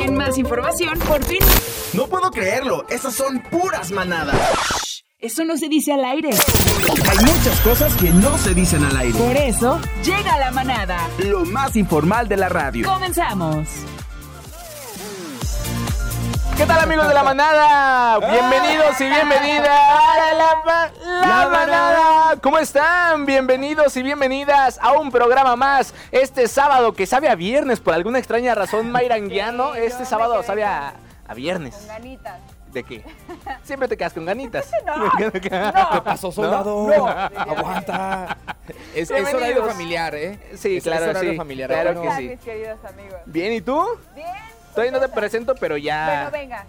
En más información, por fin. No puedo creerlo, esas son puras manadas. Eso no se dice al aire. Hay muchas cosas que no se dicen al aire. Por eso, llega la manada. Lo más informal de la radio. Comenzamos. ¿Qué tal amigos de la manada? Bienvenidos y bienvenidas a la, ma- la manada. ¿Cómo están? Bienvenidos y bienvenidas a un programa más. Este sábado que sabe a viernes por alguna extraña razón, Mayranguiano. Sí, Este sábado sabe a, a viernes. Con ganitas. ¿De qué? Siempre te quedas con ganitas. No, ¿Qué no. pasó, soldado? No. Aguanta. Es, es horario familiar, ¿eh? Sí, Es- claro, es horario sí. familiar. Claro ¿Cómo que sí. mis queridos amigos? Bien, ¿y tú? Bien. Todavía no te presento, pero ya... Bueno, venga.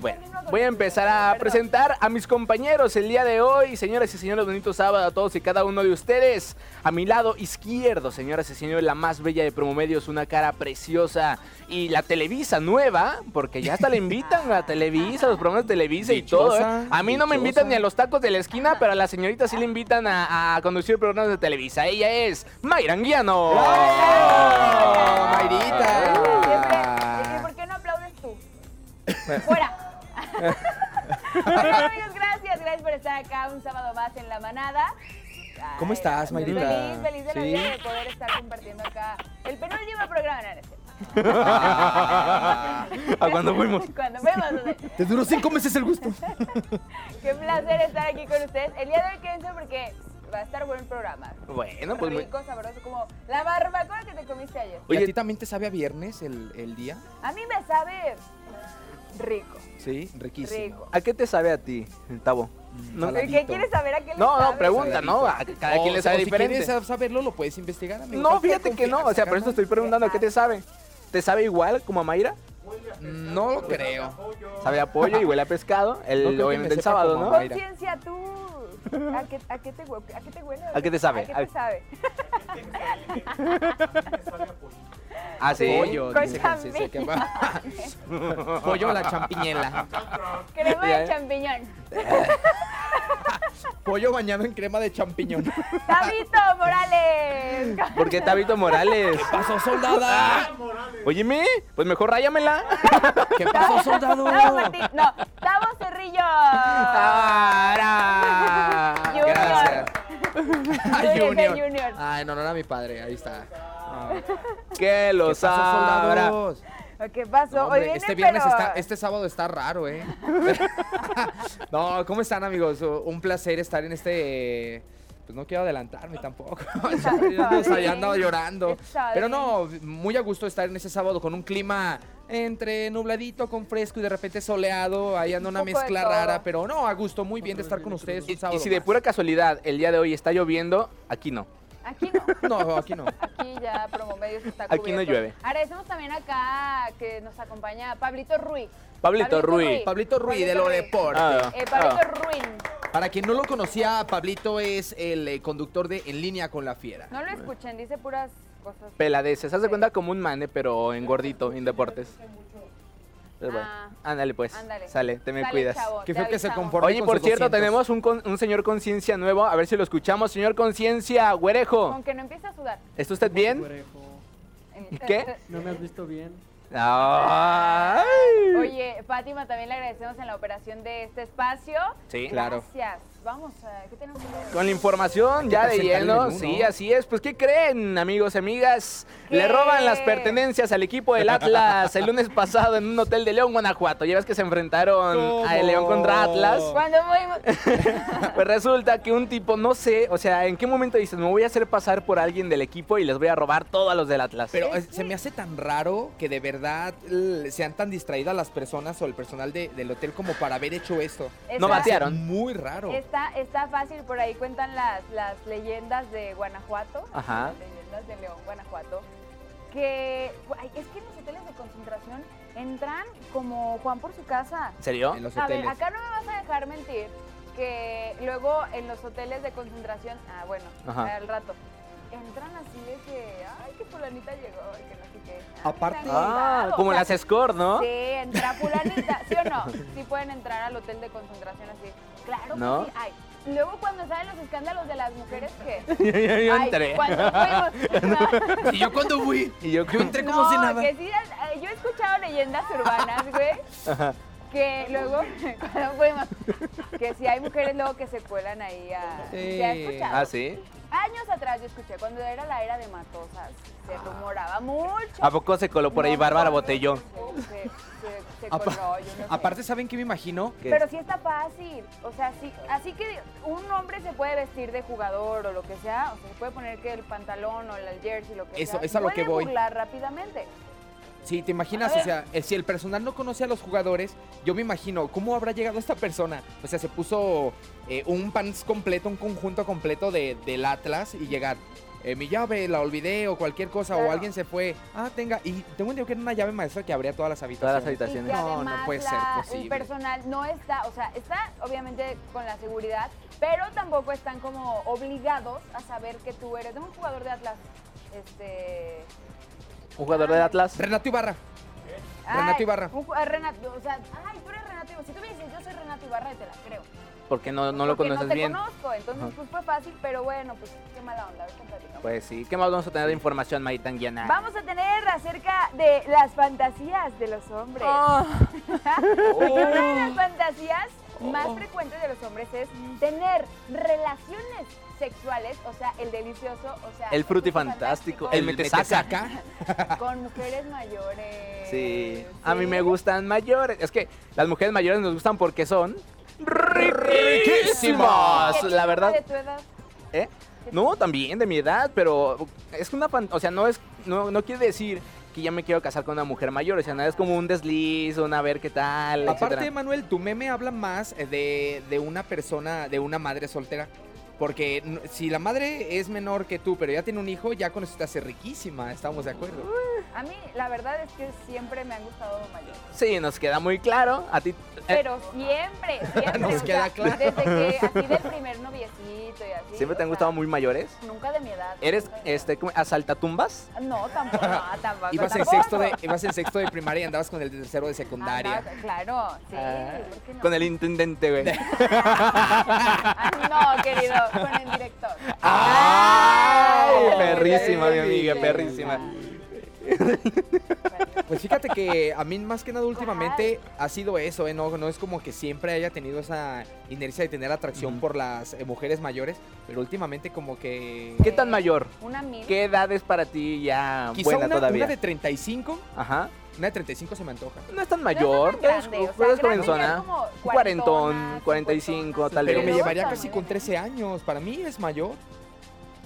Bueno, voy a empezar a presentar a mis compañeros el día de hoy. Señoras y señores, bonito sábado a todos y cada uno de ustedes. A mi lado izquierdo, señoras y señores, la más bella de Promomedios, una cara preciosa. Y la Televisa nueva, porque ya hasta le invitan a Televisa, a los programas de Televisa y todo. ¿eh? A mí no me invitan ni a los tacos de la esquina, pero a la señorita sí le invitan a, a conducir programas de Televisa. Ella es Mayra Anguiano. ¡Oh, Siempre. ¿Y Mayrita! ¡Fuera! Oigan, amigos, gracias. Gracias por estar acá un sábado más en La Manada. Ay, ¿Cómo estás, Mayrita? Feliz, feliz de la Sí. vida de poder estar compartiendo acá el penúltimo programa. No, no. ¿A cuándo fuimos? Cuando fuimos. o sea, Te duró cinco meses el gusto. Qué placer estar aquí con ustedes. El día de hoy quédense porque va a estar bueno el programa. Bueno, pues muy... Rico, sabroso, como la barbacoa que te comiste ayer. ¿Y Oye- a ti también te sabe a viernes el, el día? A mí me sabe rico, Sí, riquísimo. rico. ¿A qué te sabe a ti, Tavo? No. ¿Qué quieres saber a qué le No, no, sabe? pregunta, ¿no? A cada O- quien le o sabe si diferente. quieres saberlo, lo puedes investigar, amigo. No, fíjate que no, o sea, por eso estoy preguntando, ¿a qué te sabe? ¿Te sabe igual como a Mayra? No lo creo. Sabe a pollo y huele a pescado, el, No obviamente me el sábado, ¿no? Conciencia tú. ¿A qué, a, qué te, hue- ¿A qué te huele? ¿A qué te sabe? ¿A qué ¿A- te sabe? Ah, sí. Pollo, Con dice que. Pollo la champiñela. Crema de champiñón. Pollo bañado en crema de champiñón. Tabito Morales. ¿Por qué Tabito Morales? pasó, soldada? Óyeme, pues mejor ráyamela. ¿Qué pasó, soldado? Tavo Martín. No, Tavo Cerrillo. Para. Junior. Gracias. Ay. Junior. Ay, no, no era mi padre, ahí está. Que lo ¿Qué pasó, sabrá. ¿Qué pasó? No, Hoy hombre, viene, este viernes pero... está, este sábado está raro, ¿eh? no, ¿cómo están, amigos? Un placer estar en este. Pues no quiero adelantarme tampoco. Está O sea, ya andaba llorando. Pero no, muy a gusto estar en ese sábado con un clima entre nubladito, con fresco y de repente soleado. Ahí anda una Un mezcla rara, pero no, a gusto, muy bien de estar con ustedes un Y, sábado. y si de pura casualidad el día de hoy está lloviendo, aquí no. Aquí no. No, aquí no. Aquí ya Promomedios está Aquí cubierto. no llueve. Agradecemos también acá que nos acompaña Pablito Ruiz. Pablito Ruiz. Pablito Ruiz de lo deporte. Ah, Eh, Pablito ah. Ruiz. Para quien no lo conocía, Pablito es el eh, conductor de En Línea con la Fiera. No lo escuchen, dice puras cosas. Peladeces. Haz de cuenta como un mane, pero en gordito, en deportes. Pues bueno, Ah. ándale pues. Ándale. Sale, te me Sale, cuidas. chavo, te feo que se conforme Oye, con por sus cierto, 200. tenemos un, con- un señor conciencia nuevo. A ver si lo escuchamos. Señor conciencia, güerejo. Con que no empiece a sudar. ¿Está usted bien? En- ¿Qué? ¿No me has visto bien? Ay. Oye, Fátima, también le agradecemos en la operación de este espacio. Sí. Claro. Gracias. Vamos a... ¿Qué tenemos? Con la información ya de menú, sí, así es. Pues, ¿qué creen, amigos y amigas? ¿Qué? Le roban las pertenencias al equipo del Atlas el lunes pasado en un hotel de León, Guanajuato. Ya ves que se enfrentaron ¿Cómo? a el León contra Atlas. Cuando fuimos... Pues resulta que un tipo, no sé, o sea, ¿en qué momento dices, me voy a hacer pasar por alguien del equipo y les voy a robar todo a los del Atlas? Pero eh, se me hace tan raro que de verdad sean tan distraídas las personas o el personal de- del hotel como para haber hecho esto. no batearon. Muy raro. Está, está fácil, por ahí cuentan las, las leyendas de Guanajuato, Ajá. las leyendas de León, Guanajuato, que ay, es que en los hoteles de concentración entran como Juan por su casa. ¿En serio? En los A ver, acá no me vas a dejar mentir que luego en los hoteles de concentración, ah, bueno, Ajá. al rato, entran así de que, ay, que fulanita llegó, y que no sé qué. Aparte- Ah, contado. como O sea, las score, ¿no? Sí, entra fulanita, ¿sí o no? Sí pueden entrar al hotel de concentración así. Claro ¿No? que sí. Ay, luego cuando salen los escándalos de las mujeres que... yo, yo- yo Ay, entré. cuando fuimos... ¿Y yo cuando fui? Y yo, Yo entré como no, si nada. que sí, eh, yo he escuchado leyendas urbanas, güey, Ajá. que luego, cuando fuimos, que si hay mujeres luego que se cuelan ahí a... Sí. ¿Se ha escuchado? Ah, sí. Años atrás yo escuché, cuando era la era de Matosas, se rumoraba mucho. ¿A poco se coló por ahí Bárbara Botellón? Se, se, se- se Apa- coló, yo no sé. Aparte, ¿saben qué me imagino? ¿Qué? Pero sí está fácil. O sea, sí, así que un hombre se puede vestir de jugador o lo que sea, o sea, se puede poner que el pantalón o el jersey, lo que Eso- sea. es a lo que voy. burlar rápidamente. Sí, te imaginas, o sea, eh, si el personal no conoce a los jugadores, yo me imagino, ¿cómo habrá llegado esta persona? O sea, se puso eh, un pants completo, un conjunto completo de, del Atlas y llegar, eh, mi llave la olvidé o cualquier cosa, o alguien se fue, ah, tenga, y tengo entendido que era una llave maestra que abría todas las habitaciones. Todas las habitaciones. Y que No, no puede ser posible. el personal no está, o sea, está obviamente con la seguridad, pero tampoco están como obligados a saber que tú eres de un jugador de Atlas. Este. Un jugador de Atlas. Renato Ibarra. ay, Renato Ibarra. un ah, Renato, o sea, ay, tú eres Renato Ibarra. Si tú me dices, yo soy Renato Ibarra, te la creo. Porque no, no lo Porque conoces no te bien. conozco, entonces Ajá. pues fue fácil, pero bueno, pues qué mala onda, ahorita platicamos. Pues sí. ¿Qué más vamos a tener de información, Marita Anguiana? Vamos a tener acerca de las fantasías de los hombres. Ah. Porque una de las fantasías más frecuentes de los hombres es tener relaciones sexuales, o sea, el delicioso, o sea, El frutifantástico, el El metesaca. con mujeres mayores. Sí. A mí me gustan mayores. Es que las mujeres mayores nos gustan porque son riquísimas. ¿Qué La verdad. de tu edad? ¿Eh? No, también de mi edad, pero es una fan- o sea, no es no, no quiere decir que ya me quiero casar con una mujer mayor, o sea, nada es como un desliz, un a ver qué tal, Aparte, etcétera. Manuel, tu meme habla más eh, de, de una persona, de una madre soltera. Porque si la madre es menor que tú, pero ya tiene un hijo, ya con eso te hace riquísima, estamos de acuerdo. A mí, la verdad es que siempre me han gustado mayores. Sí, nos queda muy claro. A ti Pero siempre, siempre. Nos o sea, queda claro. Desde que, así del primer noviecito y así. siempre te han sea, gustado muy mayores. Nunca de mi edad. ¿Eres mi edad. este como asaltatumbas? No, tampoco, no, tampoco. Ibas en, tampoco. sexto de, ibas en sexto de primaria y andabas con el tercero de secundaria. Andaba- claro, sí. Ah, ¿por qué no? Con el intendente, güey. Ah, no, querido, con el director. ¡Ay! Ay, Perrísima, mi amiga, perrísima. Pues fíjate que a mí más que nada últimamente ha sido eso, ¿eh? No, no es como que siempre haya tenido esa inercia de tener atracción por las eh, mujeres mayores, pero últimamente como que... ¿Qué tan mayor? Una mil. ¿Qué edad es para ti ya Quizá buena una, todavía? una de 35, Ajá. una de 35 se me antoja. No es tan No es mayor, eres, grande, o sea, Un cuarentón, cuarentona, 45, cincuentona, tal Pero vez. me Pero llevaría está casi con bien. 13 años, para mí es mayor.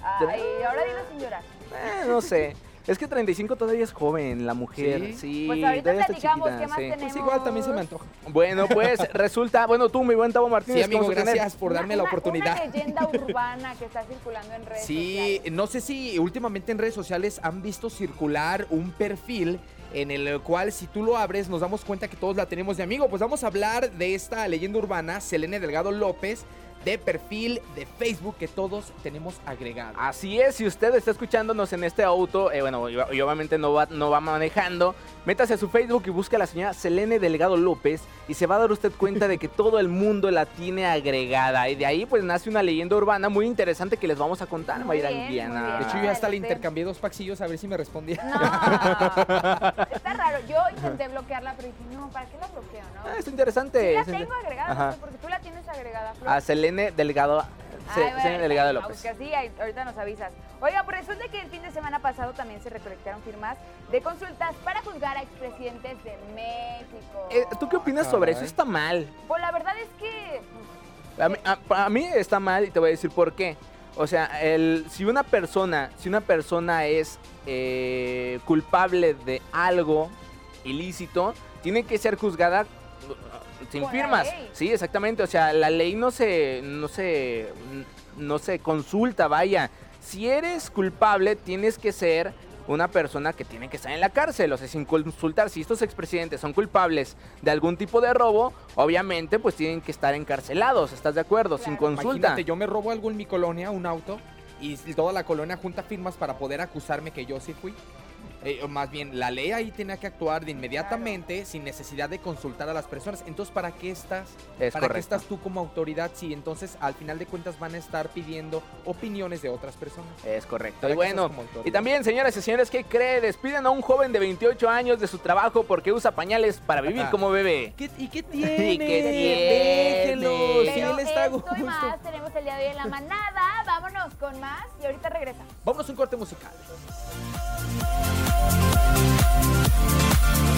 Ay, ahora dilo sin llorar. Eh, no sé. Es que 35 todavía es joven, la mujer. ¿Sí? Sí, Pues ahorita todavía está platicamos chiquita, qué más sí. tenemos. Pues igual también se me antoja. Bueno, pues resulta, bueno, tú, mi buen Tavo Martínez, Sí, amigo, ¿cómo se gracias por darme la oportunidad. Una leyenda urbana que está circulando en redes Sí, sociales. no sé si últimamente en redes sociales han visto circular un perfil en el cual si tú lo abres nos damos cuenta que todos la tenemos de amigo. Pues vamos a hablar de esta leyenda urbana, Selene Delgado López, de perfil de Facebook que todos tenemos agregado. Así es, si usted está escuchándonos en este auto, eh, bueno, y, y obviamente no va, no va manejando, métase a su Facebook y busque a la señora Selene Delgado López y se va a dar usted cuenta de que todo el mundo la tiene agregada. Y de ahí pues nace una leyenda urbana muy interesante que les vamos a contar, Muy Mayra bien, Guiana. muy bien. De hecho, yo ya hasta le intercambié dos paxillos a ver si me respondía. No, está raro. Yo intenté bloquearla, pero dije, no, ¿para qué la bloqueo, no? Ah, es interesante. Sí la tengo agregada, Ajá. porque tú la tienes agregada, Flor. A Selene Delgado, Se- Ay, bueno, Selene Delgado López. sí, ahorita nos avisas. Oiga, pues resulta que el fin de semana pasado también se recolectaron firmas de consultas para juzgar a expresidentes de México. Eh, ¿Tú qué opinas sobre eso? Está mal. Pues la verdad es que A mí, a- a mí está mal y te voy a decir por qué. O sea, el, si una persona, si una persona es eh, culpable de algo ilícito, tiene que ser juzgada sin Por firmas. Sí, exactamente. O sea, la ley no se, no se, no se consulta, vaya. Si eres culpable, tienes que ser una persona que tiene que estar en la cárcel, o sea, sin consultar. Si estos expresidentes son culpables de algún tipo de robo, obviamente, pues tienen que estar encarcelados, ¿estás de acuerdo? Sin consulta. Imagínate, yo me robo algo en mi colonia, un auto, y toda la colonia junta firmas para poder acusarme que yo sí fui. Eh, o más bien, la ley ahí tenía que actuar de inmediatamente sin necesidad de consultar a las personas. Entonces, ¿para qué estás? Es ¿Para qué estás tú como autoridad si entonces al final de cuentas van a estar pidiendo opiniones de otras personas? Es correcto. ¿Para Y bueno, y también, señoras y señores, ¿qué cree? Despiden a un joven de 28 años de su trabajo porque usa pañales para vivir Ajá. como bebé. ¿Qué- ¿Y qué tiene? ¿Y qué Déjenlo, tiene? si Pero él está y más tenemos el día de hoy en la manada. Vámonos con más y ahorita regresa. Vámonos a un corte musical.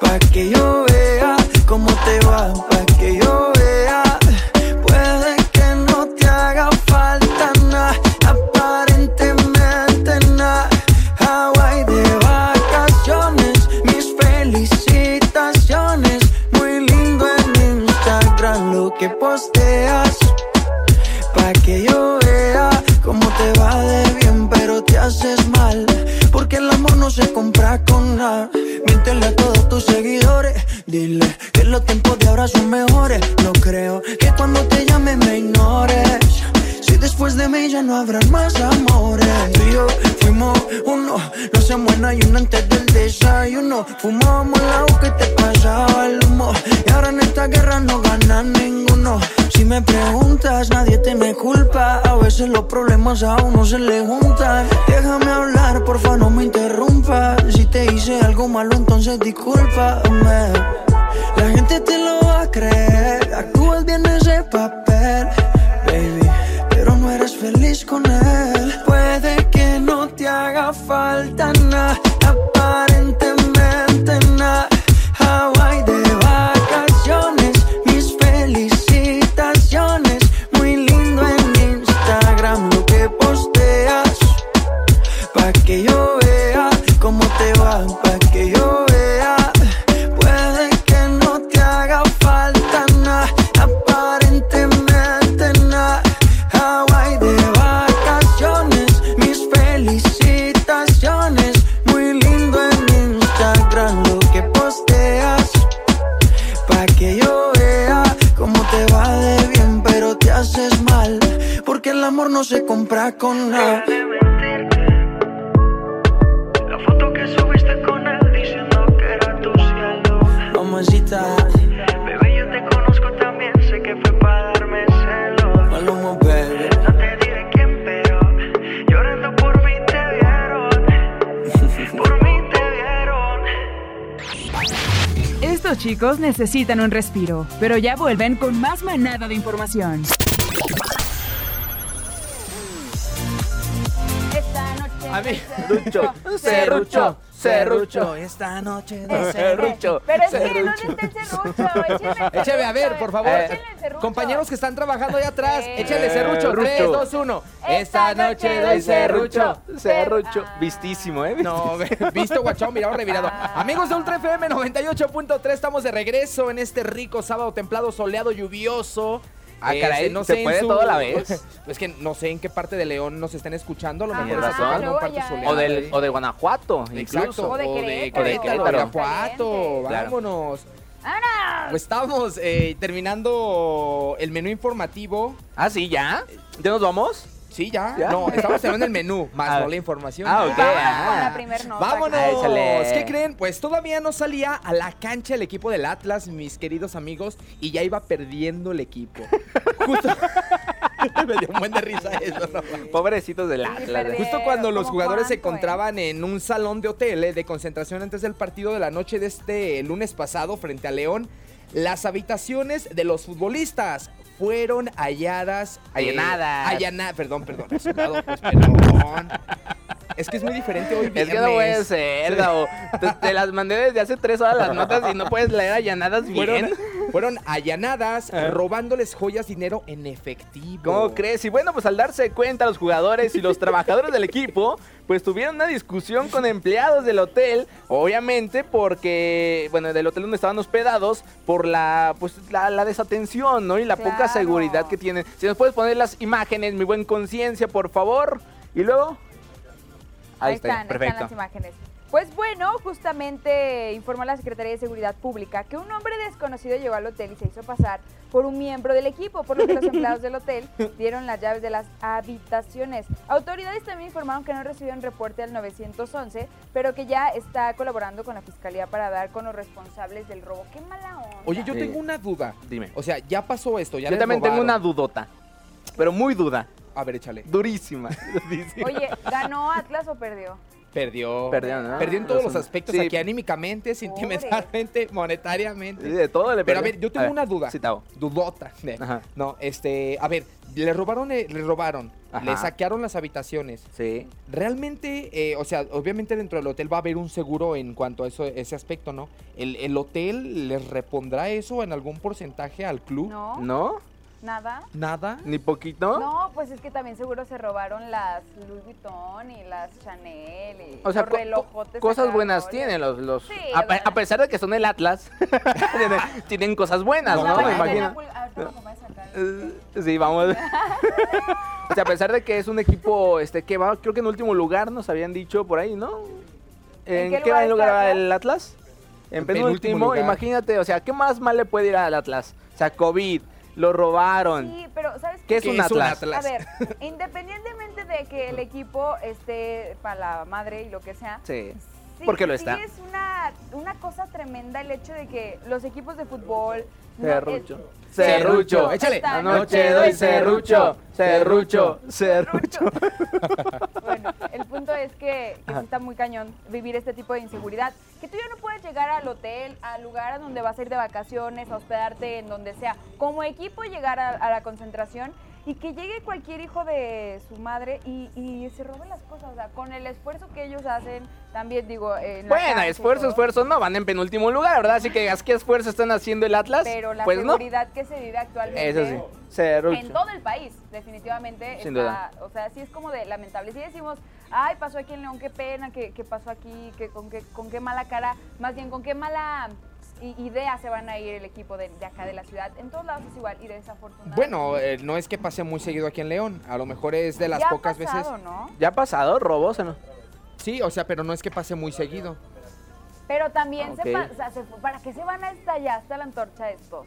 Pa' que yo se compra con nada. Miéntele a todos tus seguidores. Dile que los tiempos de ahora son mejores. No creo que cuando te llame me ignores. Si después de mí ya no habrán más amores. Tú y yo fuimos uno. No se muera y uno antes del desayuno. Fumábamos agua que te pasaba el humo. Y ahora en esta guerra no gana ninguno. Si me preguntas, nadie te me culpa. A veces los problemas a uno se le juntan. Déjame hablar, porfa, no me interrumpas. Si te hice algo malo, entonces discúlpame. La gente te lo va a creer. Actúas bien ese papel, baby. Pero no eres feliz con él. Puede que no te haga falta nada, Necesitan un respiro, pero ya vuelven con más manada de información. Esta noche. A mí, serrucho, serrucho. esta noche Serrucho, Pero es que no serrucho. está el el Échame a ver, por favor. Eh. Compañeros que están trabajando allá atrás, échale. Serrucho. 3, 2, 1. Esta noche doy serrucho, serrucho. Ah. Vistísimo, ¿eh? No, visto guachón, mirado revirado. Amigos de Ultra FM 98.3, estamos de regreso en este rico sábado templado, soleado, lluvioso. Ah, Este, caray, ¿se puede todo a la vez? Es que no sé en qué parte de León nos estén escuchando, a lo Ajá, mejor nos razón. están parte. O, del, o de Guanajuato, Exacto, incluso. O de Querétaro. O de Querétaro. Guanajuato. Claro. ¡Vámonos! Pues estamos eh, terminando el menú informativo. Ah, sí, ¿ya? ¿Ya nos vamos? Sí, ya. ¿Ya? No, estamos terminando el menú, más Ah. no la información. Ah, ok. Vamos ah. con la primer nota. ¡Vámonos! Ah, échale. ¿Qué creen? Pues todavía no salía a la cancha el equipo del Atlas, mis queridos amigos, y ya iba perdiendo el equipo. Justo, Me dio un buen de risa eso. ¿no? Pobrecitos del Atlas. perdí. Justo cuando los ¿Cómo jugadores se eh? encontraban en un salón de hotel eh, de concentración antes del partido de la noche de este lunes pasado frente a León, las habitaciones de los futbolistas fueron halladas. eh, Allanadas. allana- perdón, perdón. asomado, pues, perdón. Es que es muy diferente hoy Es que no puede viernes. ser, Gabo. Te, te las mandé desde hace tres horas las notas y no puedes leer allanadas bien. fueron allanadas, robándoles joyas, dinero en efectivo. ¿Cómo crees? Y bueno, pues al darse cuenta los jugadores y los trabajadores del equipo, pues tuvieron una discusión con empleados del hotel, obviamente porque, bueno, del hotel donde estaban hospedados, por la, pues, la, la desatención, ¿no? Y la poca seguridad que tienen. Si nos puedes poner las imágenes, mi buen conciencia, por favor. Y luego... Ahí, está, están, ahí perfecto. están las imágenes. Pues bueno, justamente informó la Secretaría de Seguridad Pública que un hombre desconocido llegó al hotel y se hizo pasar por un miembro del equipo, por lo que los empleados del hotel dieron las llaves de las habitaciones. Autoridades también informaron que no recibieron reporte al 911, pero que ya está colaborando con la Fiscalía para dar con los responsables del robo. ¡Qué mala onda! Oye, yo Sí. tengo una duda. Dime. O sea, ya pasó esto, ya Yo les también tengo una dudota, pero muy duda, A ver, échale. durísima. durísima. Oye, ¿ganó Atlas o perdió? Perdió. Perdió, ¿no? Perdió en todos los Los- aspectos, sí. aquí anímicamente, sentimentalmente, monetariamente. Sí, de todo le Pero a perdió. ver, yo tengo una duda. Sí. Dudota. Ajá. No, este, a ver, le robaron, eh, le robaron, Ajá. le saquearon las habitaciones. Sí. Realmente, eh, o sea, obviamente dentro del hotel va a haber un seguro en cuanto a eso, ese aspecto, ¿no? ¿El, el hotel les repondrá eso en algún porcentaje al club? ¿No? ¿No? ¿Nada? ¿Nada? ¿Ni poquito? No, pues es que también seguro se robaron las Louis Vuitton y las Chanel y O sea, los co- relojotes. cosas buenas ¿no? tienen los... los Sí, a, o sea, a pesar de que son el Atlas, tienen, cosas buenas, ¿no? Me bañera de imagino. Napoli- a ver, ¿cómo me voy a sacar? Eh, Sí, vamos. o sea, a pesar de que es un equipo este que va, creo que en último lugar nos habían dicho por ahí, ¿no? ¿En, qué lugar lugar va Atlas? el Atlas? En, En penúltimo, penúltimo lugar. imagínate, o sea, ¿qué más mal le puede ir al Atlas? O sea, COVID, lo robaron. Sí, pero ¿sabes ¿Qué es ¿Qué un es un Atlas? Atlas? A ver, independientemente de que el equipo esté para la madre y lo que sea, Sí. Sí, Porque lo sí está. es una, una cosa tremenda el hecho de que los equipos de fútbol... no, Serrucho. eh, Serrucho. Échale. Anoche doy serrucho, serrucho, serrucho. Bueno, el punto es que, que sí está muy cañón vivir este tipo de inseguridad. Que tú ya no puedes llegar al hotel, al lugar a donde vas a ir de vacaciones, a hospedarte en donde sea. Como equipo llegar a, a la concentración y que llegue cualquier hijo de su madre y, y se robe las cosas. O sea, con el esfuerzo que ellos hacen, también digo... en la Bueno, esfuerzo, esfuerzo, no, van en penúltimo lugar, ¿verdad? Así que digas, ¿qué esfuerzo están haciendo el Atlas? Pero la pues no. seguridad que se vive actualmente... Eso sí. En todo el país, definitivamente. Sin está, O sea, sí es como de lamentable. Si decimos, ay, pasó aquí en León, qué pena, que, pasó aquí, que con, qué, con qué mala cara, más bien con qué mala i- idea se van a ir el equipo de, de acá de la ciudad. En todos lados es igual y desafortunadamente. Bueno, eh, no es que pase muy seguido aquí en León. A lo mejor es de las Ya ha pocas pasado, veces. ¿no? ¿Ya ha pasado robos? o no? Sí, o sea, pero no es que pase muy seguido. Pero también, Ah, se ok. pa- o sea, se ¿para qué se van hasta allá, hasta la antorcha estos?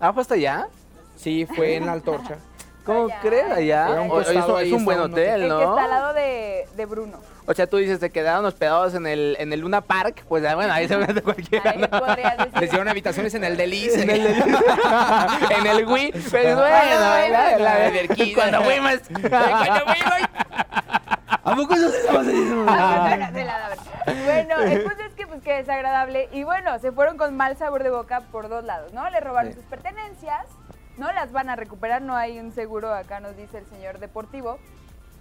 ¿Ah, fue hasta allá? Sí, fue en la antorcha. ¿Cómo Allá, crees? Allá. Era un O- es, un- ahí, es un buen hotel, El ¿no? que está al lado de, de Bruno. O sea, tú dices, se quedaron hospedados en el, en el Luna Park, pues ah, bueno, ahí se mete cualquiera. Ahí ¿no? podrías decir. Les dieron habitaciones en el Delice. En el, en el Wii, pues bueno, Ay, la, la, la verquita. cuando fuimos. ¿A poco eso se llama bueno, el punto es que pues que desagradable y bueno, se fueron con mal sabor de boca por dos lados, ¿no? Le robaron Sí. sus pertenencias, no las van a recuperar, no hay un seguro acá nos dice el señor deportivo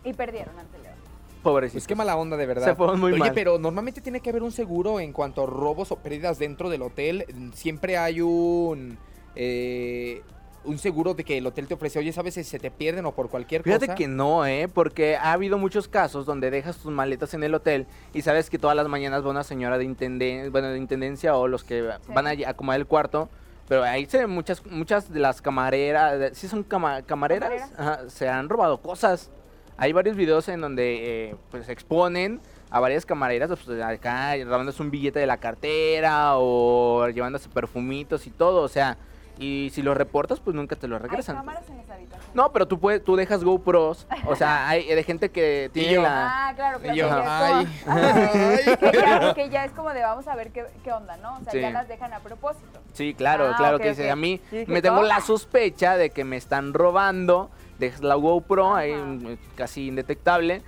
y perdieron ante León. Pobrecito. Pues qué mala onda, de verdad. Se fueron muy Oye, mal. pero normalmente tiene que haber un seguro en cuanto a robos o pérdidas dentro del hotel. Siempre hay un eh, un seguro de que el hotel te ofrece. Oye, ¿sabes si se te pierden o por cualquier Fíjate cosa? que no, ¿eh? Porque ha habido muchos casos donde dejas tus maletas en el hotel y sabes que todas las mañanas va una señora de, intenden bueno, de intendencia o los que Sí. van a acomodar el cuarto. Pero ahí se ven muchas, muchas de las camareras, de- ¿sí son cama- camareras? ¿Camareras? Ajá, se han robado cosas. Hay varios videos en donde eh, pues exponen a varias camareras, pues, acá robándose un billete de la cartera o llevándose perfumitos y todo, o sea, y si los reportas, pues nunca te los regresan. Hay cámaras en esa habitación. No, pero tú puedes, tú dejas GoPros, o sea, hay de gente que tiene yo. la... Ah, claro, claro. Y yo, que ya ay, es como- ay. que, ya, que ya es como de vamos a ver qué, qué onda, ¿no? O sea, Sí. ya las dejan a propósito. Sí, claro, Ah, claro ok, que dice, ok. a mí Sí, me tengo la sospecha de que me están robando dejas la GoPro ahí mm, casi indetectable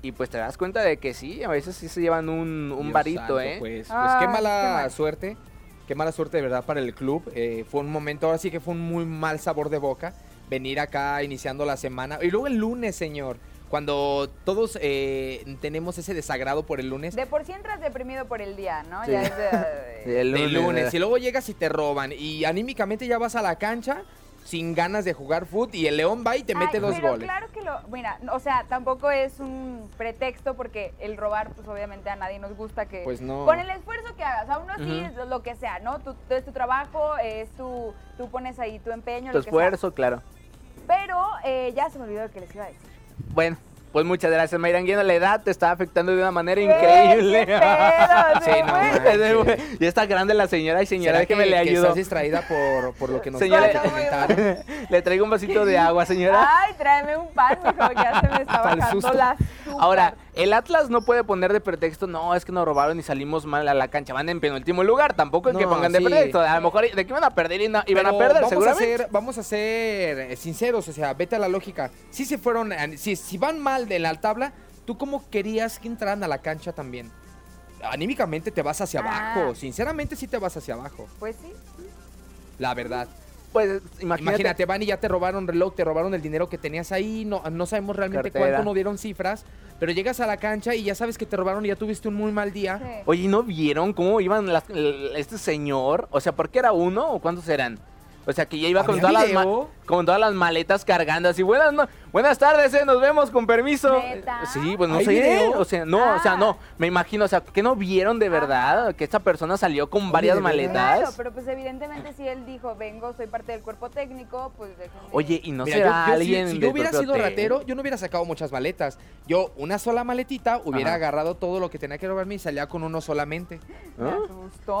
y pues te das cuenta de que sí, a veces sí se llevan un, un Dios varito, santo, ¿eh? Pues, pues Ah, qué qué mala mal. suerte. Qué mala suerte de verdad para el club. Eh, fue un momento, ahora sí que fue un muy mal sabor de boca venir acá iniciando la semana. Y luego el lunes, señor, cuando todos eh, tenemos ese desagrado por el lunes. De por sí entras deprimido por el día, ¿no? Sí. Ya es de- El de lunes. Y luego llegas y te roban. Y anímicamente ya vas a la cancha sin ganas de jugar fútbol. Y el León va y te mete Ay, dos pero goles. claro que lo, mira, o sea, tampoco es un pretexto porque el robar, pues obviamente a nadie nos gusta que Pues no. con el esfuerzo que hagas, aún así Ujú. lo que sea, ¿no? Tú, tú- es tu trabajo, es tu, tú pones ahí tu empeño, Tu lo que esfuerzo, claro. Pero eh, ya se me olvidó lo que les iba a decir. Bueno, pues muchas gracias, Mayra Anguiano. La edad te está afectando de una manera increíble. qué pedo, Sí, se no, ya está grande la señora y señora, ¿Será déjeme que, le que ayudo. estás distraída por, por lo que nos Señora- comentar? le traigo un vasito de agua, señora. Ay, tráeme un pan, mijo, que ya se me está Para el bajando susto. la azúcar. Ahora, el Atlas no puede poner de pretexto, no, es que nos robaron y salimos mal a la cancha. Van en penúltimo lugar, tampoco es que pongan de sí. pretexto. A lo mejor de que iban a perder y, no- iban a perder, vamos seguramente. A ser, vamos a ser eh, sinceros, o sea, vete a la lógica. Si se fueron, eh, si, si van mal de la tabla, ¿tú cómo querías que entraran a la cancha también? Anímicamente te vas hacia Ah. abajo, sinceramente sí te vas hacia abajo, Pues sí. la verdad. Pues imagínate. Imagínate, van y ya te robaron reloj, te robaron el dinero que tenías ahí, no, no sabemos realmente Cartera. cuánto no dieron cifras, pero llegas a la cancha y ya sabes que te robaron y ya tuviste un muy mal día. sí. Oye, ¿y no vieron cómo iban las- este señor? O sea, ¿por qué era uno o cuántos eran? O sea, que ya iba con ¿Había todas, las ma- video? Con todas las maletas cargando así. Buenas, no- buenas tardes, eh, nos vemos, con permiso. ¿Neta? Sí, pues no ¿Hay sé. video? O sea, no, o sea, Ah. no. Me imagino, o sea, que no vieron de verdad que esta persona salió con varias maletas. Claro, pero pues evidentemente si él dijo, vengo, soy parte del cuerpo técnico, pues déjenme... Oye, y no Mira, será yo- yo si- alguien si, yo hubiera sido hotel? ratero, yo no hubiera sacado muchas maletas. Yo, una sola maletita, hubiera Ajá. agarrado todo lo que tenía que robarme y salía con uno solamente. Me ¿Ah?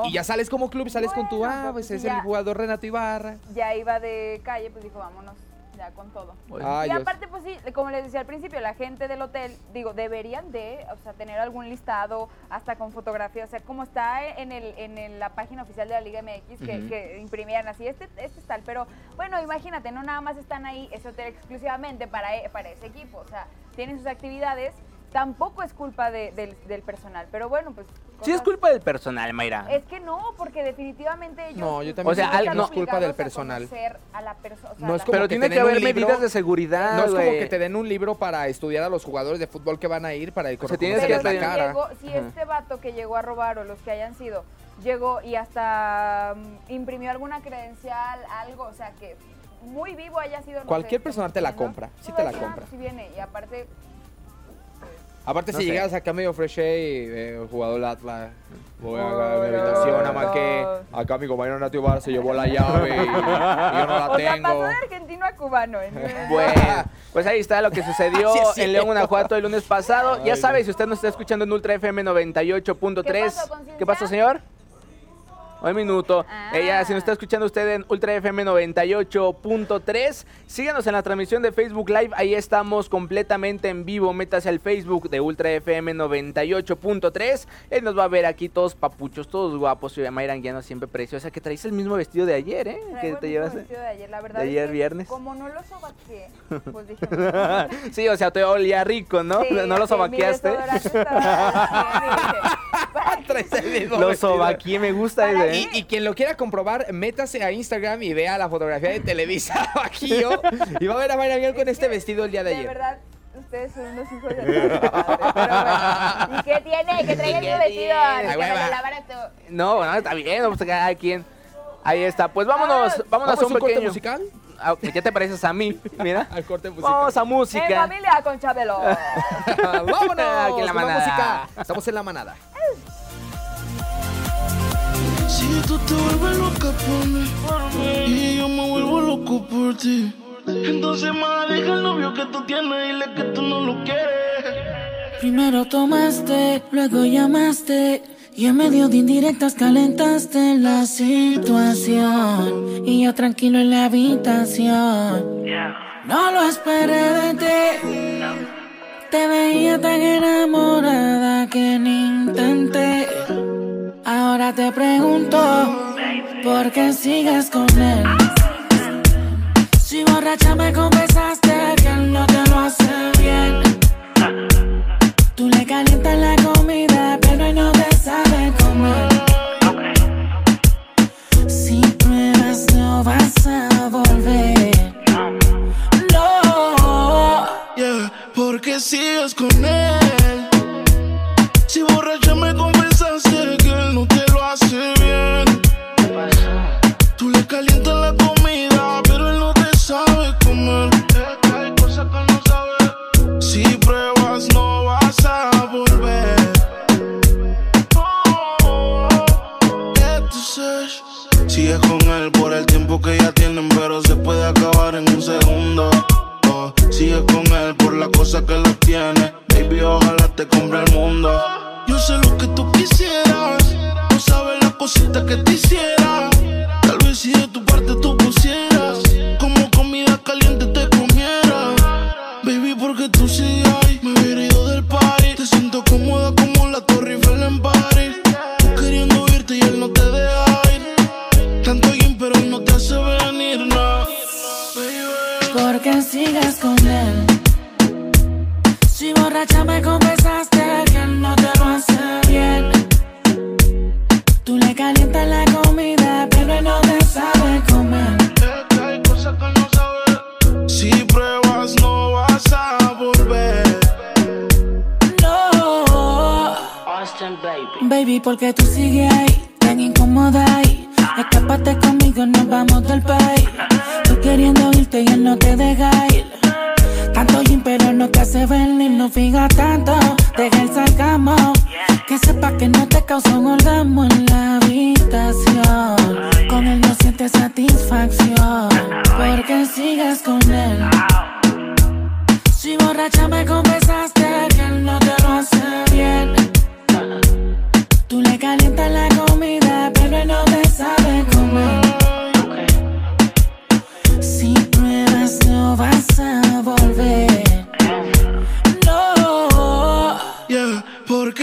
Y ya sales como club, sales con tu, ah, pues pues es el jugador Renato Ibarra. Ya iba de calle, pues dijo, vámonos, ya con todo. Ay, y aparte, pues sí, como les decía al principio, la gente del hotel, digo, deberían de, o sea, tener algún listado, hasta con fotografía, o sea, como está en el, en el- la página oficial de la Liga MX, que, Ujú. que imprimían así, este, este es tal, pero bueno, imagínate, no nada más están ahí ese hotel exclusivamente para, e- para ese equipo, o sea, tienen sus actividades, tampoco es culpa de- del, del personal, pero bueno, pues... Sí es cosas- culpa del personal, Mayra. Es que no, porque definitivamente ellos... No, yo pues, también O sea, no- es culpa del a personal. conocer a la perso- o sea, No es como Pero que tiene que haber libro- medidas de seguridad, No es como que te den un libro para estudiar a los jugadores de fútbol que van a ir para sea, tienes que si, cara. llegó, si Ajá. este vato que llegó a robar o los que hayan sido, llegó y hasta mm, imprimió alguna credencial, algo, o sea, que muy vivo haya sido. no Cualquier sé, persona te la compra, sí te la decías, compra. "Ah, sí viene, y aparte, Aparte, No si sé. llegas acá medio fresh, eh, el jugador del Atlas, voy acá a mi habitación, nada más que acá mi compañero Renato Ibarra se llevó la llave y, y yo no la o sea, tengo. pasó de argentino a cubano. ¿eh? Bueno, pues ahí está lo que sucedió Sí, en. León, Guanajuato el lunes pasado. ya sabe, si usted nos está escuchando en Ultra FM 98.3. ¿Qué pasó? ¿Qué pasó, señor? Un minuto. Ah. Ella, si nos está escuchando usted en Ultra FM 98.3, síganos en la transmisión de Facebook Live. Ahí estamos completamente en vivo. Métase al Facebook de Ultra FM 98.3. Él nos va a ver aquí todos papuchos, todos guapos. Y Mayra Anguiano siempre preciosa. Que traes el mismo vestido de ayer, ¿eh? Traigo Que el te mismo llevas. vestido de ayer, la verdad de es ayer que viernes. Como no lo sobaqué, pues dije... "Mm, sí, o sea, te olía rico, ¿no? sí, no lo sí, sobaqueaste. mismo Lo sobaqué, me gusta Para ese. Y, y quien lo quiera comprobar, métase a Instagram y vea la fotografía de Televisa Bajío y va a ver a Mayra Miguel con Es este vestido el día de De ayer. verdad, ustedes son unos hijos de la madre, pero bueno. ¿Y qué tiene? Que traiga el vestido, tiene? que me hueva. lo lavara tú. No, bueno, está bien, pues cada quien. Ahí está, pues vámonos, vámonos, ¿Vamos a un, corte pequeño. musical? Ah, ¿Ya te pareces a mí? Mira. Al corte musical. Vamos a En música. familia con Chabelo. ¡Vámonos! Aquí en la manada. música. Estamos en la manada. Si tú te vuelves loca por mí y yo me vuelvo loco por ti, entonces más deja el novio que tú tienes y dile que tú no lo quieres. Primero tomaste, luego llamaste y en medio de indirectas calentaste la situación y yo tranquilo en la habitación. No lo esperé de ti. Te veía tan enamorada que ni intenté. Ahora te pregunto, ¿por qué sigues con él? Si borracha me confesaste que él no te lo hace bien. Tú le calientas la comida, pero no te sabe comer. Si pruebas no vas a volver. No. Yeah, ¿por qué sigues con él? Cosita que te. Queriendo irte y él no te deja ir. Tanto gym, pero no te hace venir, no fija tanto. Deja el sarcasmo. Que sepa que no te causa un orgasmo en la habitación. Con él no sientes satisfacción. Porque sigues con él. Si borracha me confesaste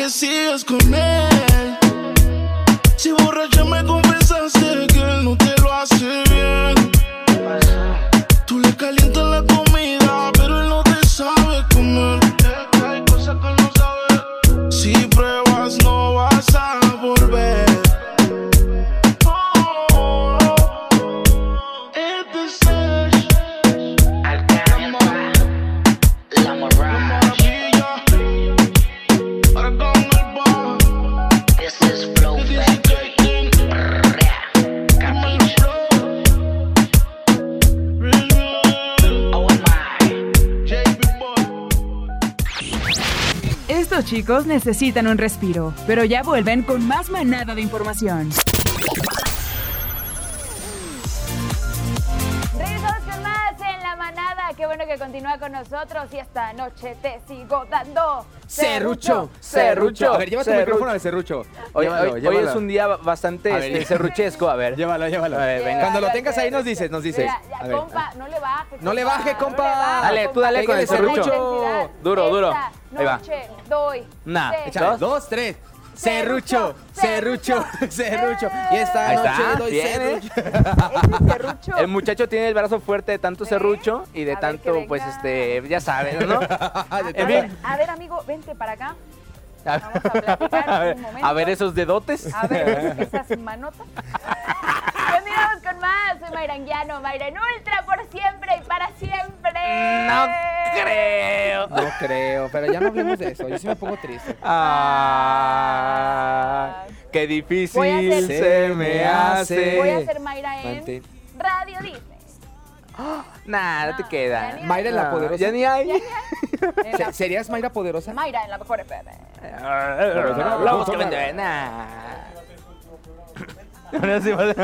porque sigues con él. Si borracha me confesaste Necesitan un respiro, pero ya vuelven con más manada de información. Qué bueno que continúa con nosotros y esta noche te sigo dando Serrucho, Serrucho. A ver, lleva tu Serrucho. micrófono al serrucho. Hoy, Llévalo, hoy- hoy llévalo. es un día bastante A ver, este, serruchesco, a ver. Llévalo, llévalo. A ver, venga. Cuando lo tengas ahí nos dices, nos dices. Mira, ya, A ver. compa, no le baje. No le baje, compa, compa. no le baje, Dale, tú dale con el serrucho. Duro, duro. Esta Ahí va. noche doy. Échale, dos, tres. Serrucho, serrucho, serrucho. Y esta Ahí noche está, doy bien, ¿eh? serrucho. Ese serrucho. El muchacho tiene el brazo fuerte de tanto ¿Eh? serrucho y de A ver, que tanto, pues, este, ya sabes, ¿no? A ver, fin. a ver, amigo, vente para acá. A Vamos a platicar a ver, un momento. a ver esos dedotes. A ver, esas manotas. Soy Mayra Anguiano, Mayra en Ultra por siempre y para siempre. No creo. No creo, pero ya no hablemos de eso. Yo sí me pongo triste. Ah, qué difícil hacer- se me hace. Voy a ser Mayra en Mantén. Radio Disney. Nah, no te queda. Mayra en la poderosa. Ya ni hay. Se- la- ¿Serías Mayra Poderosa? Mayra en la mejor FM. Hablamos que a-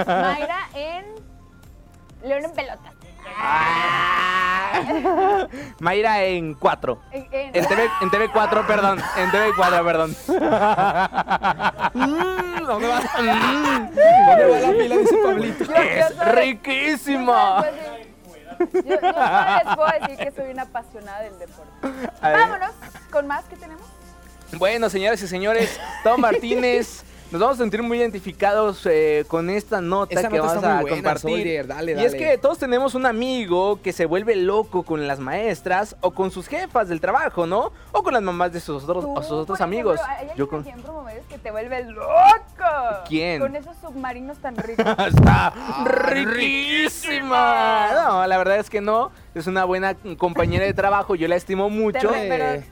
Mayra en León en Pelotas. Ah. Mayra en 4. En, en- En, TV, en TV4, perdón. En TV4, perdón. ¿Dónde va? ¿Dónde va la pila? Dice Pablito. Yo- yo Es riquísima. Yo, yo les puedo decir que soy una apasionada del deporte. Vámonos con más que tenemos. Bueno, señoras y señores, Tom Martínez, nos vamos a sentir muy identificados eh, con esta nota que nota vamos está muy a buena, compartir. Dale, Y es que todos tenemos un amigo que se vuelve loco con las maestras o con sus jefas del trabajo, ¿no? O con las mamás de sus otros, Tú, o sus otros amigos. ejemplo, Yo con... que te vuelve loco. ¿Quién? Con esos submarinos tan ricos. Está riquísima. No, la verdad es que no. Es una buena compañera de trabajo. Yo la estimo mucho. Re- pero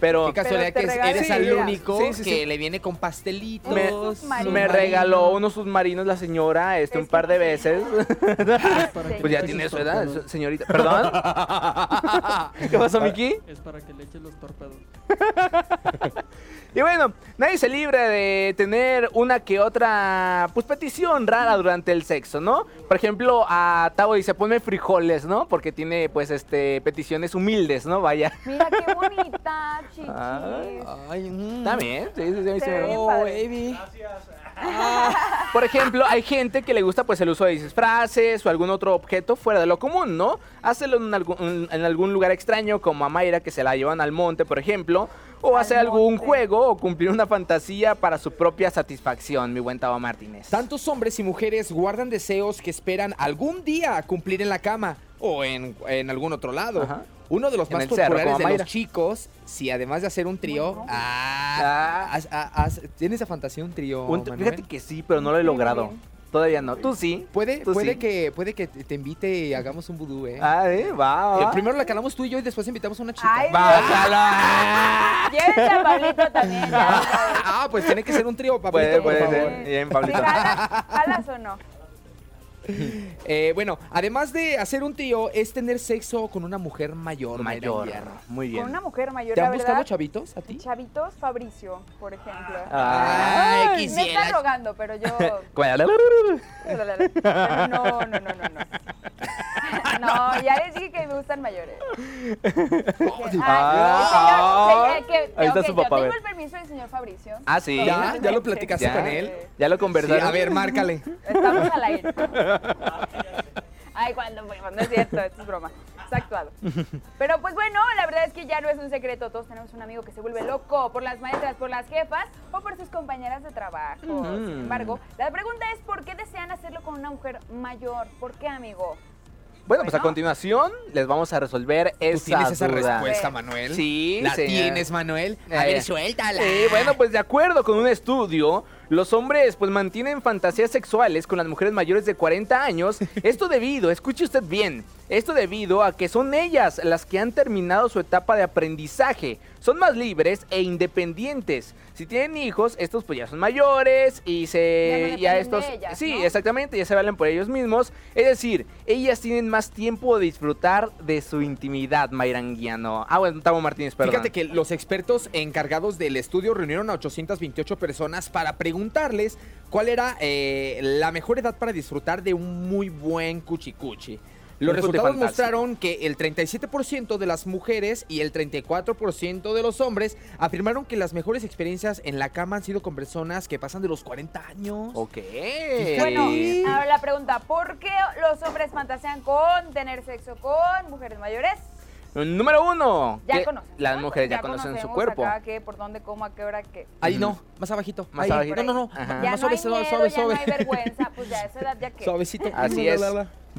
Pero Qué casualidad que eres Sí, el mira. único Sí, sí, que sí. le viene con pastelitos. me, me regaló unos submarinos la señora este Es un par de veces. Sí. pues ya tiene su edad, señorita. ¿Perdón? ¿Qué pasó, Miki? Es para que le eches los torpedos. Y bueno, nadie se libra de tener una que otra pues petición rara durante el sexo, ¿no? Por ejemplo, a Tavo dice, ponme frijoles, ¿no? Porque tiene pues este peticiones humildes, ¿no? Vaya. Mira qué bonita, chichis. Ay. Ay, mm. Está bien, sí, sí, sí, sí. Se ve bien Por ejemplo, hay gente que le gusta pues el uso de disfraces o algún otro objeto fuera de lo común, ¿no? Hácelo en algún, en algún lugar extraño como a Mayra que se la llevan al monte, por ejemplo, o Al hacer algún juego o cumplir una fantasía para su propia satisfacción, mi buen Tavo Martínez. Tantos hombres y mujeres guardan deseos que esperan algún día cumplir en la cama o en, en algún otro lado. Ajá. Uno de los En más cerro, populares de Mayra. los chicos, si además de hacer un trío, Bueno. ah, haz- haz- ¿tienes esa fantasía un trío? Un- Manuel? fíjate que sí, pero no lo he Sí, logrado. Todavía no. Tú sí. Puede, Tú puede, sí. que, puede que te te invite y hagamos un vudú, ¿eh? Ah, ¿eh? Va, Eh, va. primero la calamos tú y yo y después invitamos a una chica. Ay, Bájala. Llévese a Pablito también. ya. Ah, pues tiene que ser un trío, papito, Puede, por puede favor. ser. Bien, Sí, Pablito. jala- ¿Jalas o no? Eh, bueno, además de hacer un trío, es tener sexo con una mujer mayor. Mayor. Muy bien. Con una mujer mayor, ¿Te la han buscado verdad. chavitos a ti? Chavitos, Fabricio, por ejemplo. Ay, Me quisiera. está rogando, pero yo... No, no, no, no, no. No, ya les dije que me gustan mayores. Dije, Ah, ay, señor, que- ahí está su papá, a Yo tengo ver. el permiso del señor Fabricio. Ah, sí. ¿Ya? ¿Ya lo platicaste Ya. con él? Ya lo Sí, conversaron. a ver, márcale. Estamos al aire. Ay, cuando, no es cierto, esto es broma. Está actuado. Pero pues bueno, la verdad es que ya no es un secreto. Todos tenemos un amigo que se vuelve loco por las maestras, por las jefas o por sus compañeras de trabajo. Sin embargo, la pregunta es ¿por qué desean hacerlo con una mujer mayor? ¿Por qué, amigo? Bueno, pues a continuación les vamos a resolver ¿Tú esa tienes esa duda. respuesta, Manuel? Sí, ¿La señor. tienes, Manuel? A Eh, ver, suéltala. Sí, bueno, pues de acuerdo con un estudio, los hombres pues mantienen fantasías sexuales con las mujeres mayores de 40 años. Esto debido, escuche usted bien, esto debido a que son ellas las que han terminado su etapa de aprendizaje. Son más libres e independientes. Si tienen hijos, estos pues ya son mayores y se Ya no dependen de estos ellas, sí, ¿no? exactamente, ya se valen por ellos mismos. Es decir, ellas tienen más tiempo de disfrutar de su intimidad, Mayranguiano. Ah, bueno, Tavo Martínez, perdón. Fíjate que los expertos encargados del estudio reunieron a 828 personas para preguntarles cuál era eh, la mejor edad para disfrutar de un muy buen cuchicuchi. Los resultados mostraron que el 37% de las mujeres y el 34% de los hombres afirmaron que las mejores experiencias en la cama han sido con personas que pasan de los 40 años. Ok. Bueno, ahora la pregunta, ¿por qué los hombres fantasean con tener sexo con mujeres mayores? Número uno. Ya conocen. Las ¿no? mujeres ya, conocen su cuerpo. Acá, qué, por dónde, cómo, a qué hora, qué. Ahí no, más abajito. Más ahí. abajito. No, no, no. Ajá. Ya Más no hay suave, miedo, suave, ya suave. no hay vergüenza. Pues ya a esa edad ya que... Suavecito. Así La, es.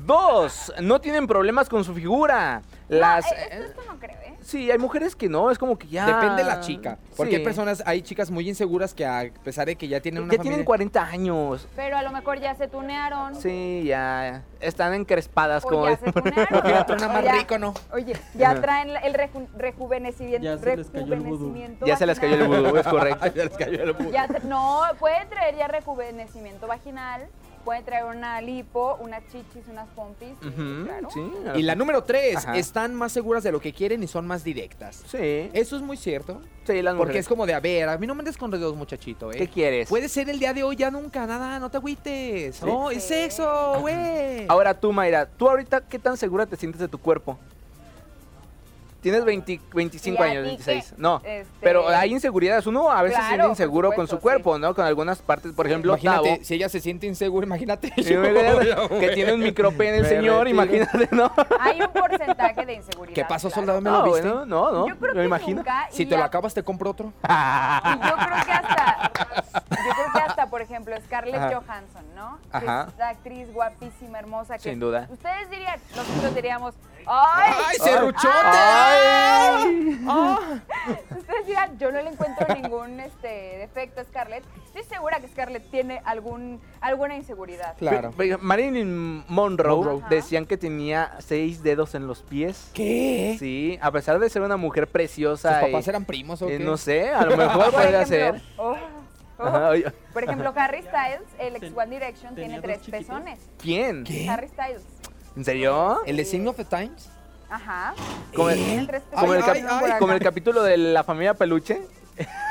Dos, no tienen problemas con su figura. Las. No, eh, esto, esto no creo, ¿eh? Sí, hay mujeres que no, es como que ya. Depende de la chica. Porque Sí. hay personas, hay chicas muy inseguras que a pesar de que ya tienen una Ya familia... tienen 40 años. Pero a lo mejor ya se tunearon. Sí, ya. Están encrespadas, O como ya se tunearon. Más ya- rico, ¿no? Oye, ya traen el reju- rejuvenecimiento. Ya se les cayó el vudú. Ya se les cayó el vudú, es correcto. Ya les cayó el te- no, puede traer ya rejuvenecimiento vaginal, puede traer una lipo, unas chichis, unas pompis. claro. sí. Y la número tres, Ajá. están más seguras de lo que quieren y son más directas. Sí. Eso es muy cierto. Sí, las Porque es como de, a ver, a mí no me andes con rodeos, muchachito, ¿eh? ¿Qué quieres? Puede ser el día de hoy, ya nunca, nada, no te agüites. No, es Sí. sexo, güey. Ahora tú, Mayra, ¿tú ahorita qué tan segura te sientes de tu cuerpo? Tienes 20 25 ¿Y a años, ti 26. qué? No, Este- pero hay inseguridades. Uno a veces se siente inseguro con su cuerpo, ¿no? Con algunas partes, por ejemplo, imagínate, Tavo. si ella se siente insegura, imagínate. Yo, que tiene un micropene el Me señor, retiro. imagínate, ¿no? Hay un porcentaje de inseguridad. ¿Qué pasó, claro. soldado? ¿Me lo No, viste? bueno, no, no, Yo creo lo que imagino. nunca. Si te lo acabas, te compro otro. Y yo creo que hasta, yo creo que hasta, por ejemplo, Scarlett Ajá. Johansson, ¿no? Que Ajá. Es la actriz guapísima, hermosa. Que Sin duda. Ustedes dirían, nosotros diríamos, ¡ay! ¡Ay, serruchote! Ay. Ustedes dirán, yo no le encuentro ningún este, defecto a Scarlett. Estoy segura que Scarlett tiene algún, alguna inseguridad. Claro. Pe- pe- Marilyn Monroe, Monroe. decían que tenía seis dedos en los pies. ¿Qué? Sí, a pesar de ser una mujer ¿Sus preciosa. papás y- eran primos o eh, qué? no sé, a lo mejor podría ejemplo, ser. oh, oh. Por ejemplo, Harry Styles, el ex Ten- One Direction, tiene tres chiquitos. pezones. ¿Quién? ¿Qué? Harry Styles. ¿En serio? ¿El de Sign of the Times? Ajá. Como el- Tiene tres Como, el, pezones. cap- ay, ay. como el capítulo de la familia Peluche.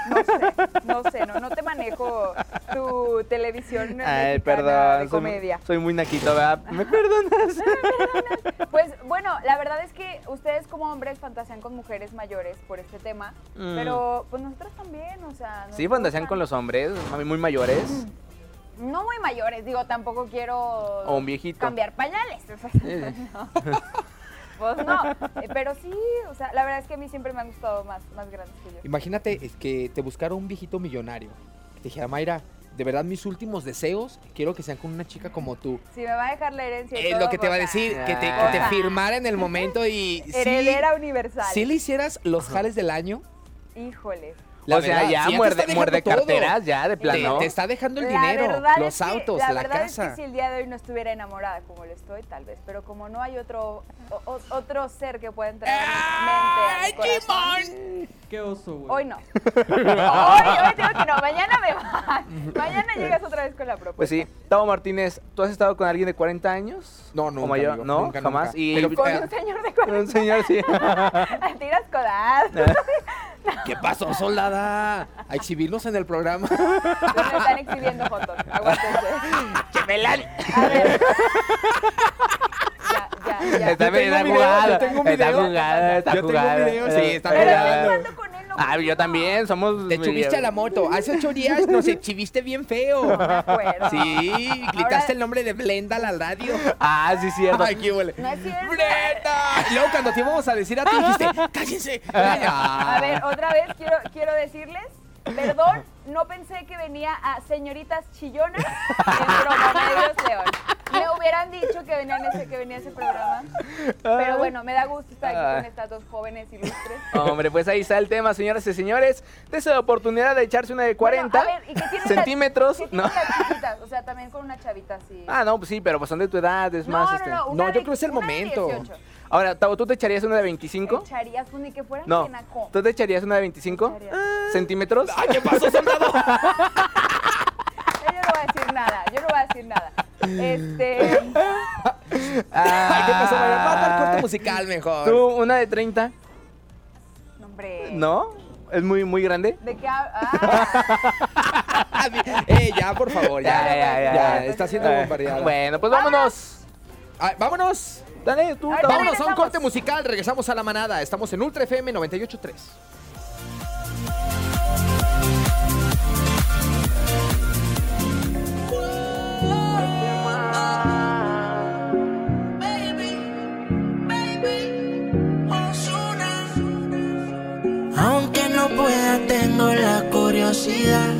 No sé, no sé, no, no te manejo tu televisión Ay, perdón. de soy, comedia. soy muy naquito, ¿verdad? ¿Me perdonas? Pues bueno, la verdad es que ustedes como hombres fantasean con mujeres mayores por este tema, Mm. pero pues nosotros también, o sea... Sí, fantasean gustan. con los hombres, mami, muy mayores. No muy mayores, digo, tampoco quiero... O un viejito. Cambiar pañales. o sea, no. Pues no, eh, pero sí, o sea, la verdad es que a mí siempre me han gustado más, más grandes que yo. Imagínate es que te buscara un viejito millonario. Que te dijera, Mayra, de verdad mis últimos deseos quiero que sean con una chica como tú. Si me va a dejar la herencia Es lo que te va a decir, que te, que te firmara en el momento y... sí- Heredera universal. Si le hicieras los jales del año, Híjole. La o sea, verdad, ya sí, te muerde, muerde todo. carteras, ya de Te, plano. te está dejando el La dinero, los es que- autos, la, la, verdad es casa. que si el día de hoy no estuviera enamorada como lo estoy, tal vez, pero como no hay otro o- otro ser que pueda entrar en mi mente, a mi corazón, Qué oso, güey. hoy no. hoy, hoy digo que no, mañana me vas. Mañana llegas otra vez con la propuesta. Pues sí, Tavo Martínez, ¿tú has estado con alguien de 40 años? No, ¿O nunca, mayor? amigo, no, nunca, jamás. nunca. Y Pero- Con eh, un señor de un 40 señor, sí. tiras codazo. ¿Qué pasó, soldada? A exhibirnos en el programa. Me están exhibiendo fotos. Aguántense. ¡Que melan! A ver. Ya, ya, ya. Está Yo bien, está jugada. yo tengo un Está video. jugada, está Yo tengo un jugada. video, sí, está Pero jugada. estoy jugando con él, no Ah, yo también, somos... Te subiste a la moto. Hace ocho días nos exhibiste bien feo. No me acuerdo. Sí, gritaste Ahora- el nombre de Blenda a la radio. Ah, sí, cierto. Ay, qué huele. No es cierto. ¡Brenda! Y luego cuando te íbamos a decir a ti, dijiste, cállense. Ah. A ver, otra vez quiero, quiero decirles, perdón, no pensé que venía a señoritas chillonas en León. Me hubieran dicho que venía, en ese, que venía ese programa. Pero bueno, me da gusto estar aquí con estas dos jóvenes ilustres. Hombre, pues ahí está el tema, señoras y señores. De esa oportunidad de echarse una de 40 Bueno, a ver, ¿y qué centímetros. Las, ¿qué no. las? O sea, también con una chavita así. Ah, no, pues sí, pero pues son de tu edad, es no, más. no, este. no, yo creo que es el momento. 18. Ahora, Tavo, ¿tú te echarías una de 25? Echarías, pues ni que fuera No. ¿Tú te echarías una de 25 Echaría. centímetros? Ay, ¿qué pasó, soldado? Yo no voy a decir nada, yo no voy a decir nada. Este. Ay, ¿qué pasó, María? Vamos al Ah. corte musical mejor. ¿Tú una de 30? no, Hombre. ¿No? ¿Es muy, muy grande? ¿De qué Ah, Eh, ya, por favor, ya. Ya, ya, ya, Ya, ya. está siendo Eh, bombardeada. Bueno, pues vámonos. Ah, vámonos. Dale, tú. Ahorita. Vámonos a un regresamos. corte musical. Regresamos a la manada. Estamos en Ultra FM 98.3. Aunque no pueda, tengo la curiosidad.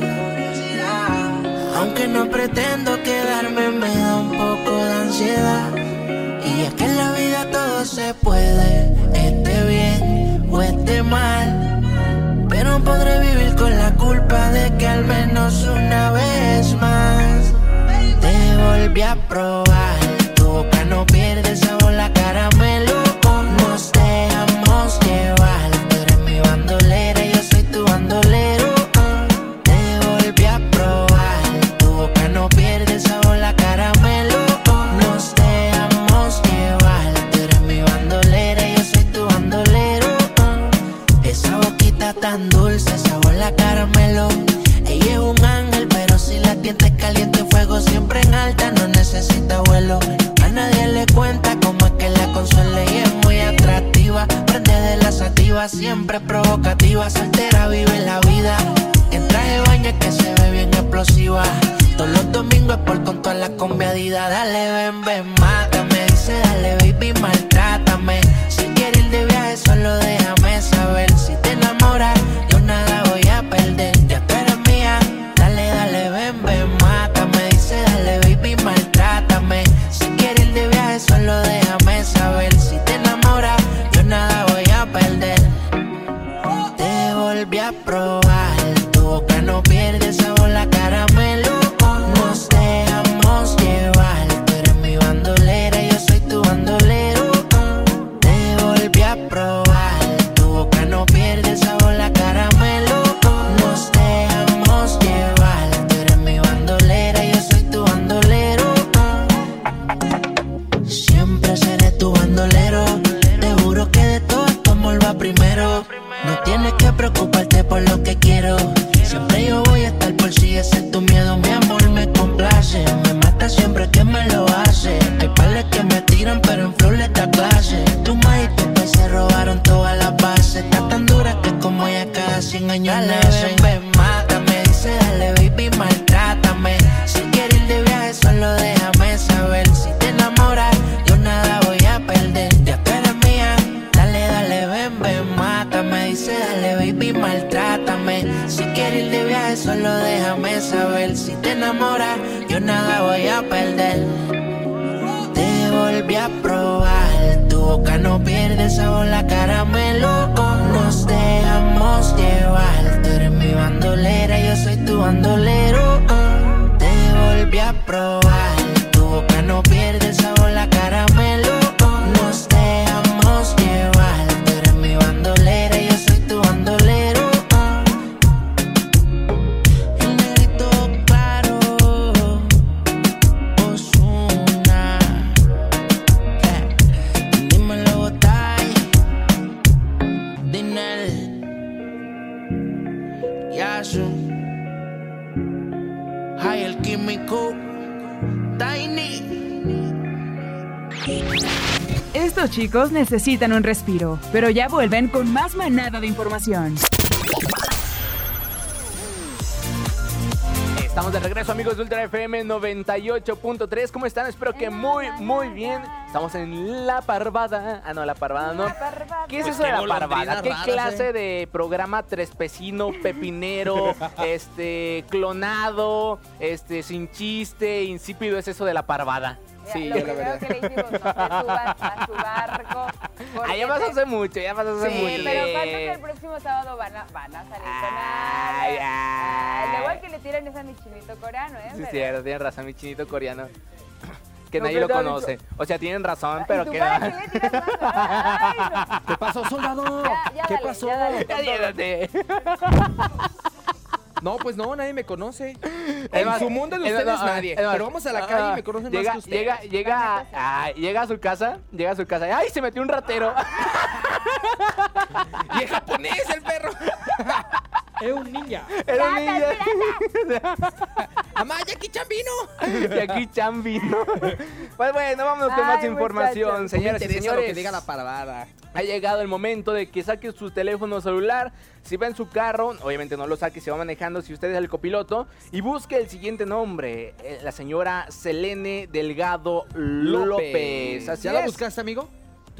Aunque no pretendo quedarme, me da un poco de ansiedad. Puede, esté bien o esté mal. Pero podré vivir con la culpa de que al menos una vez más te volví a probar. Déjame saber. Si te enamoras, yo nada voy a perder. Te volví a probar, tu boca no pierde sabor, la caramelo. Nos dejamos llevar, tú eres mi bandolera, yo soy tu bandolero. Te volví a probar, chicos necesitan un respiro, pero ya vuelven con más manada de información. Estamos de regreso, amigos de Ultra FM 98.3. ¿Cómo están? Espero que muy, muy bien. Estamos en La Parvada. Ah, no, La Parvada, ¿no? La Parvada. ¿Qué es Pues eso de La Parvada? ¿Qué raras, clase eh. de programa trespecino, pepinero, este, clonado, este, sin chiste, insípido es eso de La Parvada? Mira, Sí, lo yo la primero verdad. que le hicimos, no te subas a su barco. Ah, ya pasó hace mucho, ya pasó hace Sí, mucho. pero falta que el próximo sábado van a, van a salir con Ay, el que le tiran es a mi chinito coreano, ¿eh? Sí, cierto, tienen razón, mi chinito coreano. Que No, nadie lo conoce. O sea, tienen razón, ¿Y pero tú que para no. qué le tiras más? Ay, no. ¿Qué pasó, soldado? Ya, ya ¿Qué dale, pasó? ya dale. Ya. No, pues no, nadie me conoce. En su mundo de es ustedes nadie. Pero vamos a la calle y me conocen llega, más que usted. Llega, llega, ay, llega a su casa, llega a su casa. ¡Ay, se metió un ratero! Y es japonés el perro. Es un ninja. Era un ninja. Amá, Jackie Chan vino. Y aquí Chan vino. Pues bueno, vámonos con Ay, más información, muchachos. señoras y interesa señores. lo que diga la parvada. Ha llegado el momento de que saque su teléfono celular. Si va en su carro, obviamente no lo saque, se va manejando si usted es el copiloto. Y busque el siguiente nombre: eh, la señora Selene Delgado López. Así ¿Ya la buscaste, amigo?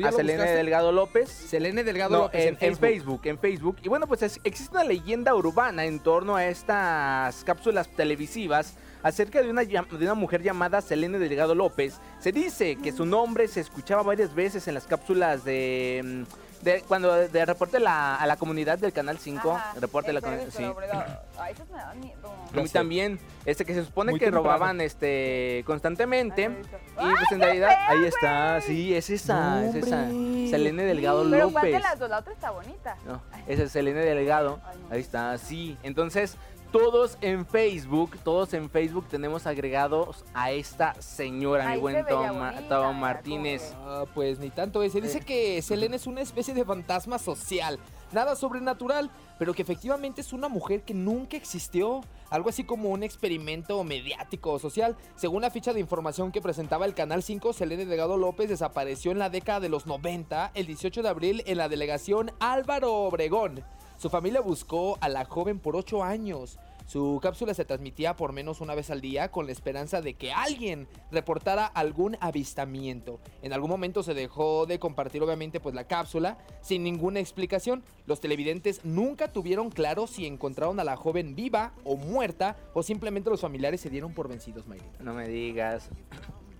¿Tú ya A lo Selene buscaste? Delgado López. Selene Delgado No, López en, en, en Facebook. En Facebook. Y bueno, pues es- existe una leyenda urbana en torno a estas cápsulas televisivas acerca de una, de una mujer llamada Selene Delgado López. Se dice que su nombre se escuchaba varias veces en las cápsulas de... mm, de- cuando de reporte la- a la comunidad del Canal 5, Ajá, reporte a la comunidad... Sí. Ay, esos me dan miedo. A mí sé. también, este que se supone Muy que temprano. robaban este constantemente. Ay, y ¡Ay, pues en realidad, feo, ahí está, sí, es esa, es esa. Selene Delgado Pero López. ¿cuál de las dos? La otra está bonita. No, ese es Selene Delgado. Ay, no. Ahí está, sí. Entonces, todos en Facebook, todos en Facebook tenemos agregados a esta señora, mi buen se Tom, bonita, Tom mira, Martínez. Ah, pues ni tanto es. Se dice que Selene es una especie de fantasma social. Nada sobrenatural, pero que efectivamente es una mujer que nunca existió. Algo así como un experimento mediático o social. Según la ficha de información que presentaba el Canal 5, Selene Delgado López desapareció en la década de los 90, el 18 de abril, en la delegación Álvaro Obregón. Su familia buscó a la joven por 8 años. Su cápsula se transmitía por menos una vez al día con la esperanza de que alguien reportara algún avistamiento. En algún momento se dejó de compartir obviamente pues la cápsula sin ninguna explicación. Los televidentes nunca tuvieron claro si encontraron a la joven viva o muerta o simplemente los familiares se dieron por vencidos, Mayrita. No me digas.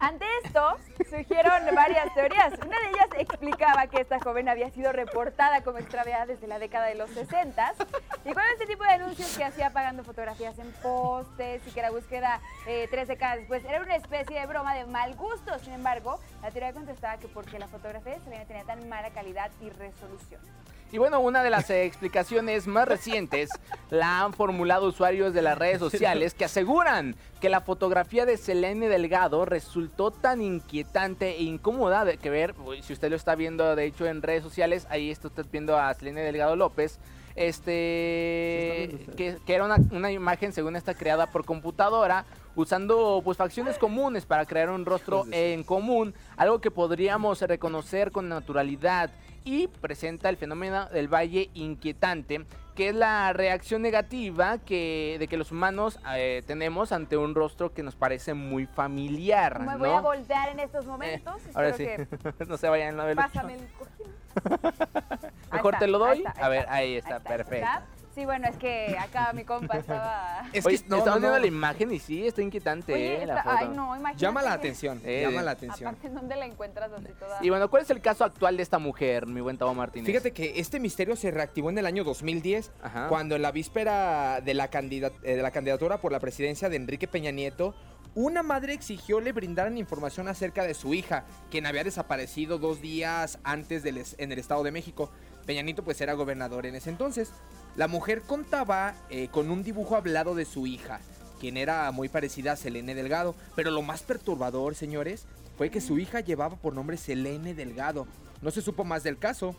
Ante esto, surgieron varias teorías. Una de ellas explicaba que esta joven había sido reportada como extraviada desde la década de los 60 y con este tipo de anuncios que hacía pagando fotografías en postes y que la búsqueda eh, tres décadas después era una especie de broma de mal gusto. Sin embargo, la teoría contestaba que porque la fotografía de tenía tan mala calidad y resolución. Y bueno, una de las eh, explicaciones más recientes la han formulado usuarios de las redes sociales que aseguran que la fotografía de Selene Delgado resultó tan inquietante e incómoda de que ver, si usted lo está viendo de hecho en redes sociales, ahí está usted viendo a Selene Delgado López, este que, que era una, una imagen según esta creada por computadora usando pues facciones comunes para crear un rostro en común, algo que podríamos reconocer con naturalidad y presenta el fenómeno del valle inquietante, que es la reacción negativa que de que los humanos eh, tenemos ante un rostro que nos parece muy familiar, Me ¿no? voy a voltear en estos Eh, momentos. ahora sí, que no se vayan a ver. Pásame el cojín. Mejor está, te lo doy. está, a ahí ver, está, ahí está, perfecto. Sí, bueno, es que acá mi compa estaba. Es Oye, que no, estamos no, viendo no. la imagen y sí, está inquietante, Oye, eh, la está- foto. ay, no, imagínate. Llama la que- atención, Eh, llama la atención. Aparte, ¿dónde la encuentras así toda? Y bueno, ¿cuál es el caso actual de esta mujer, mi buen Tavo Martínez? Fíjate que este misterio se reactivó en el año 2010, Ajá. cuando en la víspera de la, candida- eh, de la candidatura por la presidencia de Enrique Peña Nieto, una madre exigió le brindaran información acerca de su hija, quien había desaparecido dos días antes del es- en el Estado de México. Peña Nieto pues era gobernador en ese entonces. La mujer contaba eh, con un dibujo hablado de su hija, quien era muy parecida a Selene Delgado. Pero lo más perturbador, señores, fue que su hija llevaba por nombre Selene Delgado. No se supo más del caso.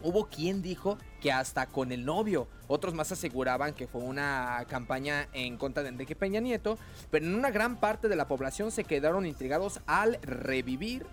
Hubo quien dijo que hasta con el novio. Otros más aseguraban que fue una campaña en contra de Enrique Peña Nieto. Pero en una gran parte de la población se quedaron intrigados al revivir,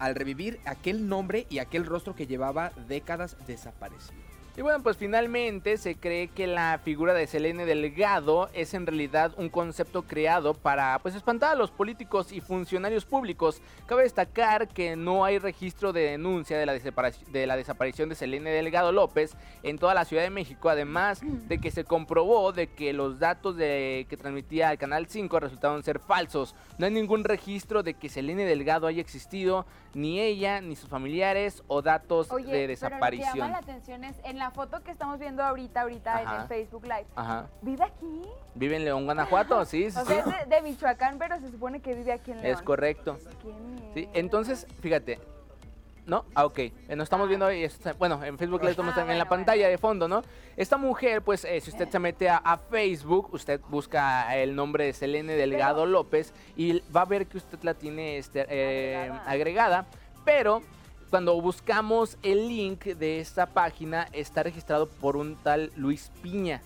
al revivir aquel nombre y aquel rostro que llevaba décadas desaparecido. Y bueno, pues finalmente se cree que la figura de Selene Delgado es en realidad un concepto creado para pues espantar a los políticos y funcionarios públicos. Cabe destacar que no hay registro de denuncia de la, desaparici- de la desaparición de Selene Delgado López en toda la Ciudad de México, además de que se comprobó de que los datos de, que transmitía el Canal 5 resultaron ser falsos. No hay ningún registro de que Selene Delgado haya existido, ni ella, ni sus familiares o datos Oye, de pero lo que desaparición. llama la atención es en la foto que estamos viendo ahorita, ahorita en Ajá. el Facebook Live. Ajá. ¿Vive aquí? Vive en León, Guanajuato, sí, sí, O sí. sea, es de, de Michoacán, pero se supone que vive aquí en León. Es correcto. Sí, entonces, fíjate. ¿No? Ah, ok. Eh, Nos estamos viendo ahí, está- bueno, en Facebook le estamos Ah, también en la bueno, pantalla bueno. de fondo, ¿no? Esta mujer, pues, eh, si usted se mete a, a Facebook, usted busca el nombre de Selene Delgado López y va a ver que usted la tiene este, eh, Agregada. agregada, pero cuando buscamos el link de esta página está registrado por un tal Luis Piña.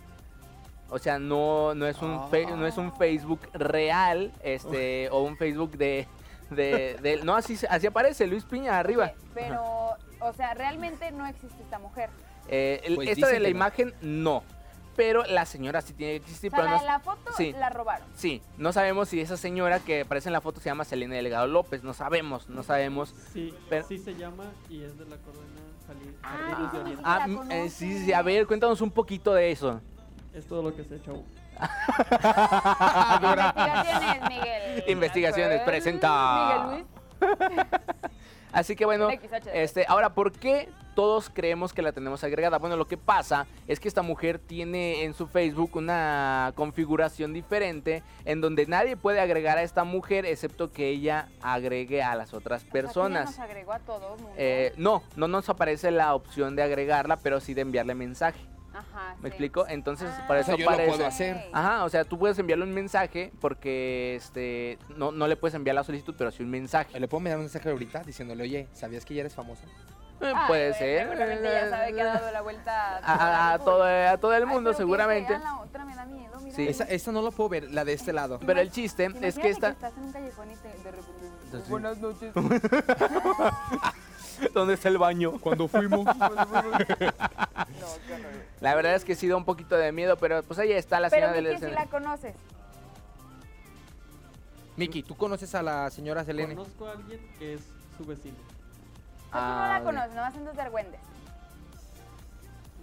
O sea, no, no, es, un fe- no es un Facebook real, este, o un Facebook de, de, de- no, así, así aparece Luis Piña arriba. Pero, o sea, realmente no existe esta mujer. Eh, el- Pues esta de la no. imagen, no. Pero la señora sí tiene que O existir, sea, pero la no, la foto sí. la robaron. Sí, no sabemos si esa señora que aparece en la foto se llama Selena Delgado López, no sabemos, no sabemos. Sí, Pero- sí se llama y es de la Ah, Jardines de sí, Oriente. Ah, la mm, eh, sí, sí, a ver, cuéntanos un poquito de eso. Es todo lo que sé, chavo. Investigaciones, Miguel. Investigaciones, presenta. Miguel Luis. Así que bueno, este, ahora, ¿por qué todos creemos que la tenemos agregada? Bueno, lo que pasa es que esta mujer tiene en su Facebook una configuración diferente en donde nadie puede agregar a esta mujer excepto que ella agregue a las otras O sea, personas. nos agregó a todo mundo. Eh, no, no nos aparece la opción de agregarla, pero sí de enviarle mensaje. Ajá, ¿Me sí. explico? Entonces, Ah, para O sea, eso yo lo aparece. puedo hacer. Ajá, o sea, tú puedes enviarle un mensaje porque este no, no le puedes enviar la solicitud, pero sí un mensaje. ¿Le puedo mandar un mensaje ahorita diciéndole, oye, ¿sabías que ya eres famosa? Eh, Ah, puede ser. Seguramente ya sabe que ha dado la vuelta a, a- a todo, a todo el Ay, mundo, pero seguramente. la otra me da miedo, mira. Sí. Esa, esta no la puedo ver, la de este lado. Pero el chiste es que esta. estás en un callejón y te, de repente. Entonces, Buenas noches. ¿Dónde está el baño? Cuando fuimos. La verdad es que sí da un poquito de miedo, pero pues ahí está la Pero señora Miki, del si la conoces. Miki, ¿tú conoces a la señora Selene? Conozco a alguien que es su vecino. Sea, tú no Ah, la ok. conoces, nomás andas de argüendes.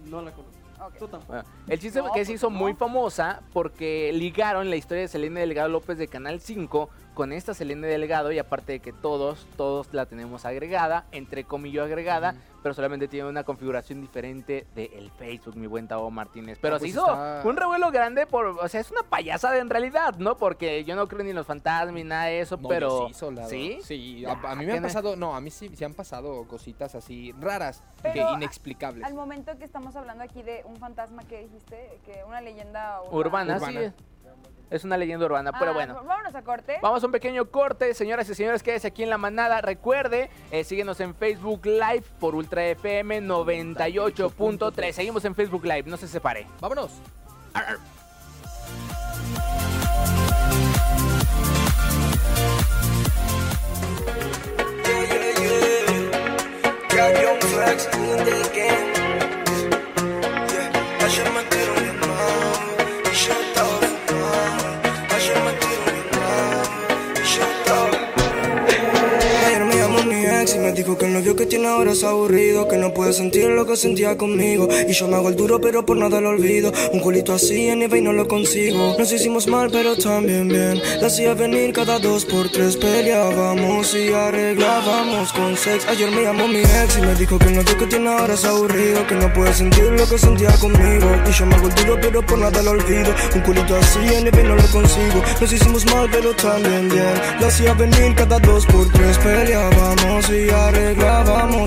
No la conozco. Ok. Tú tampoco. Bueno, el chiste No, es que se pues hizo no. muy famosa porque ligaron la historia de Selene Delgado López de Canal 5 con esta Selene Delgado y aparte de que todos, todos la tenemos agregada, entre comillas agregada, pero solamente tiene una configuración diferente del Facebook, mi buen Tavo Martínez. Pero Ah, se pues hizo está- un revuelo grande por, o sea, es una payasada en realidad, ¿no? Porque yo no creo ni en los fantasmas ni nada de eso, No, pero... yo sí, soldado. ¿Sí? Sí, a, a mí me han ¿qué ne- pasado, no, a mí sí, sí han pasado cositas así raras, que Pero inexplicables. Al momento que estamos hablando aquí de un fantasma que dijiste, que una leyenda Urbana, Urbana. sí. Es una leyenda urbana, pero Ah, bueno. Vámonos a corte. Vamos a un pequeño corte, señoras y señores, quédese aquí en la manada. Recuerde, eh, síguenos en Facebook Live por Ultra FM 98.3. Seguimos en Facebook Live, no se separe. Vámonos. Flex in the game. Yeah, ex y me dijo que el novio que tiene ahora es aburrido, que no puede sentir lo que sentía conmigo. Y yo me hago el duro, pero por nada lo olvido. Un culito así en eBay no lo consigo. Nos hicimos mal, pero también bien. La hacía venir cada dos por tres, peleábamos y arreglábamos con sex. Ayer me llamó mi ex y me dijo que el novio que tiene ahora es aburrido, que no puede sentir lo que sentía conmigo. Y yo me hago el duro, pero por nada lo olvido. Un culito así en eBay no lo consigo. Nos hicimos mal, pero también bien. La hacía venir cada dos por tres, peleábamos y arreglábamos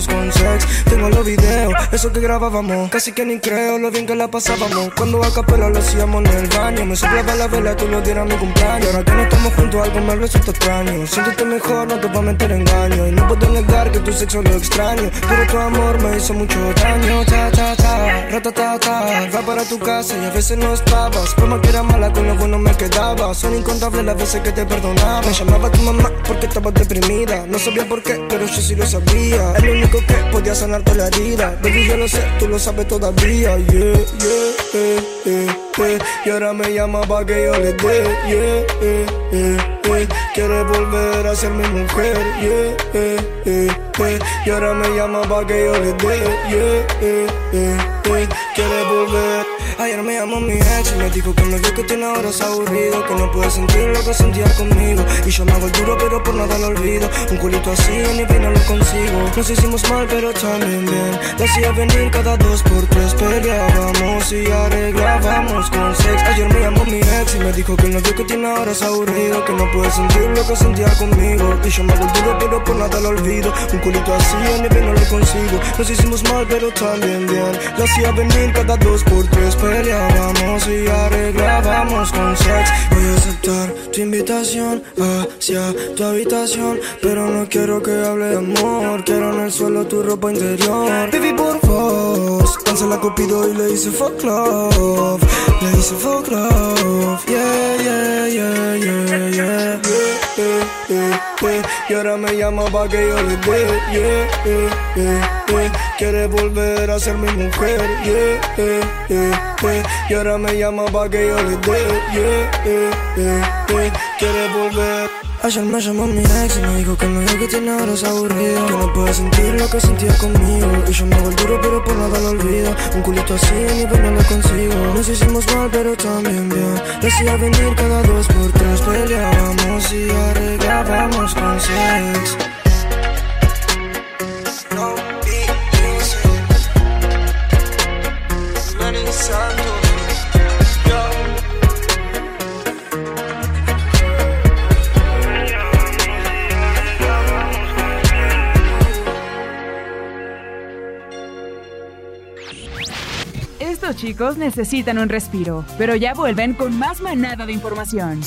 con sex. Tengo los videos, eso que grabábamos. Casi que ni creo lo bien que la pasábamos. Cuando a capela lo hacíamos en el baño. Me soplaba la vela, tú lo dieras mi cumpleaños. Ahora que no estamos juntos, algo me resulta extraño. Siéntete mejor, no te voy a meter engaño. Y no puedo negar que tu sexo lo extraño. Pero tu amor me hizo mucho daño. Ta, ta, ta, ratatata. Va para tu casa y a veces no estabas. Como que era mala, con lo bueno me quedaba. Son incontables las veces que te perdonaba. Me llamaba tu mamá porque estabas deprimida. No sabía por qué, pero yo sí lo sabía. El único que podía sanarte la herida. Baby, yo lo sé, tú lo sabes todavía. Yeah, yeah, eh, eh, Y ahora me llama pa' que yo le dé. Yeah, eh, eh, eh. Quiere volver a ser mi mujer. Yeah, eh, eh, eh. Y ahora me llama pa' que yo le dé. Yeah, eh, eh, eh. Quiere volver. Ayer me llamó mi ex y me dijo que el novio que tiene ahora es aburrido Que no puede sentir lo que sentía conmigo Y yo me hago el duro pero por nada lo olvido Un culito así en mi no lo consigo Nos hicimos mal pero también bien hacía venir cada dos por tres Peleábamos y arreglábamos con sex. Ayer me llamó mi ex y me dijo que el novio que tiene ahora es aburrido Que no puede sentir lo que sentía conmigo. Y yo me el duro pero por nada lo olvido. Un culito así en mi no lo consigo. Nos hicimos mal pero también bien. La hacía venir cada dos por tres Peleábamos y arreglábamos con sex. Voy a aceptar tu invitación hacia tu habitación Pero no quiero que hable de amor. Quiero en el suelo tu ropa interior. Baby por vos Cancela Cupido y le hice fuck love Le hice fuck love Yeah, yeah, yeah, yeah, yeah Yeah, yeah, yeah, yeah. Y ahora me llama pa' que yo le dé Yeah, yeah, yeah, yeah. Quiere volver a ser mi mujer Yeah, yeah, yeah, yeah. Y ahora me llama pa' que yo le dé Yeah, yeah, yeah, yeah. Quiere volver Ayer me llamó mi ex y me dijo que el novio que tiene ahora es aburrido Que no puede sentir lo que sentía conmigo. Y yo me hago el duro pero por nada lo olvido. Un culito así ni pero no lo consigo. Nos hicimos mal pero también bien. Decía venir cada dos por tres Peleábamos y arreglábamos con sex chicos necesitan un respiro, pero ya vuelven con más manada de información.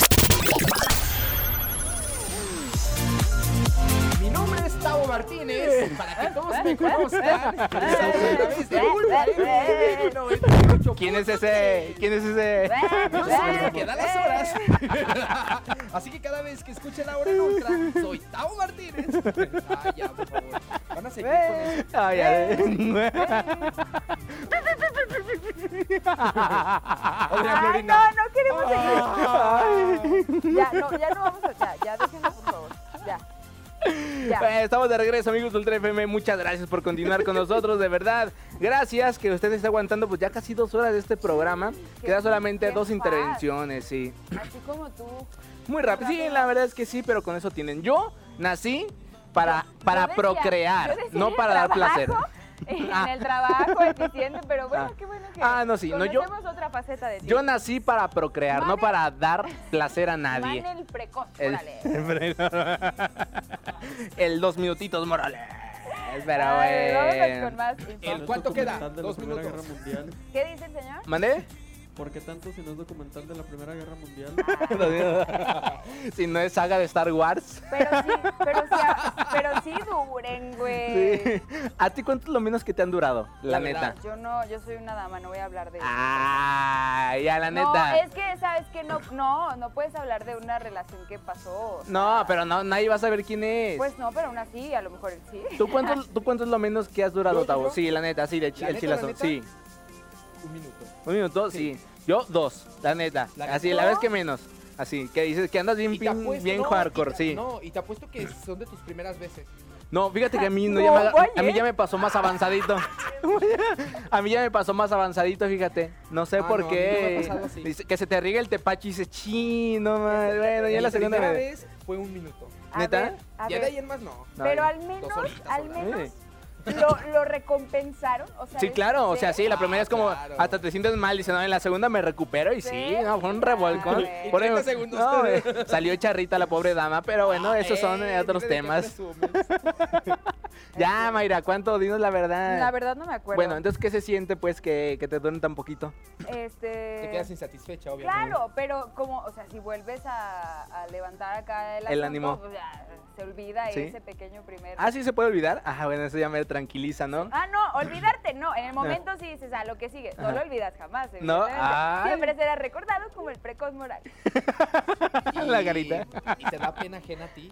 ¿Quién es ese? ¿Quién es ese? Que da las horas. Así que cada vez que escuchen la hora en Ultra, soy Tavo Martínez. Ay, ya, por favor. Van a seguir con eso. Ay, ay. No, no queremos seguir. Ya, no, ya no vamos a. Ya, ya. Ya. Ya. Eh, Estamos de regreso, amigos Ultra FM. Muchas gracias por continuar con nosotros, de verdad. Gracias que usted está aguantando pues ya casi dos horas de este programa. Queda solamente dos intervenciones, sí. Así como tú. Muy rápido. Sí, la verdad es que sí, pero con eso tienen. Yo nací para, para Yo decía- procrear, no para dar placer. Trabajo, En Ah. el trabajo, eficiente, pero bueno, Ah. qué bueno que. Ah, no, sí, no, yo- otra faceta de ti. Yo nací para procrear, no Mane- para dar placer a nadie. Man el precoz, El, órale. el dos minutitos, Morales. Pero Ay, bueno. con más ¿El cuánto queda? Dos minutos. ¿Qué dice el señor? ¿Mandé? ¿Por qué tanto si no es documental de la Primera Guerra Mundial? si no es saga de Star Wars. Pero sí, pero sí, pero sí duren, güey. Sí. ¿A ti cuánto es lo menos que te han durado? La, La neta. Yo no, yo soy una dama, no voy a hablar de eso. Ah, ya la no, neta. es que sabes que no, no, no puedes hablar de una relación que pasó. o sea, No, pero no, nadie va a saber quién es. Pues no, pero aún así, a lo mejor sí. ¿Tú cuánto, ¿Tú cuánto es lo menos que has durado, ¿Yo, yo, Tavo? Sí, la neta, sí, de chi- ¿La el neta, chilazo. la neta? Sí. Un minuto. ¿Un minuto? Sí. Yo, dos, la neta. ¿La Así, la vez que menos. Así, que dices que andas bien, bien, apuesto- bien no, hardcore, te- sí. No, y te apuesto que son de tus primeras veces. No, fíjate que a mí, no, No, ya me, a mí ya me pasó más avanzadito. a mí ya me pasó más avanzadito, fíjate. No sé Ah, por no, qué. Dice que se te riega el tepache y dices, chino, madre. Bueno, ya la segunda primera vez. vez fue un minuto. A ¿Neta? ver, a Ya de ver, ahí en más no. No, pero al menos, al menos lo, lo recompensaron. O sea, Sí, ¿es claro, o sea, sí, la primera es como claro. hasta te sientes mal, dice, no, en la segunda me recupero y sí, ¿Sí? no, fue un revolcón. Ah, Por 30 eso- segundos. no, eh, salió charrita la pobre dama, pero bueno, esos son eh, Eh, otros temas. Ya, Mayra, ¿cuánto? Dinos la verdad. La verdad no me acuerdo. Bueno, entonces, ¿qué se siente, pues, que, que te duelen tan poquito? este... Te quedas insatisfecha, obviamente. Claro, pero como, o sea, si vuelves a, a levantar acá el, El ánimo. pues ya se olvida Sí. ese pequeño primer... Ah, sí, se puede olvidar. Ah, bueno, eso ya me tranquiliza, ¿no? Ah, no, olvidarte no. En el momento sí dices, ah, lo que sigue. No lo olvidas jamás. No, ay. Siempre será recordado como el precoz moral. la carita. Y te da pena ajena a ti.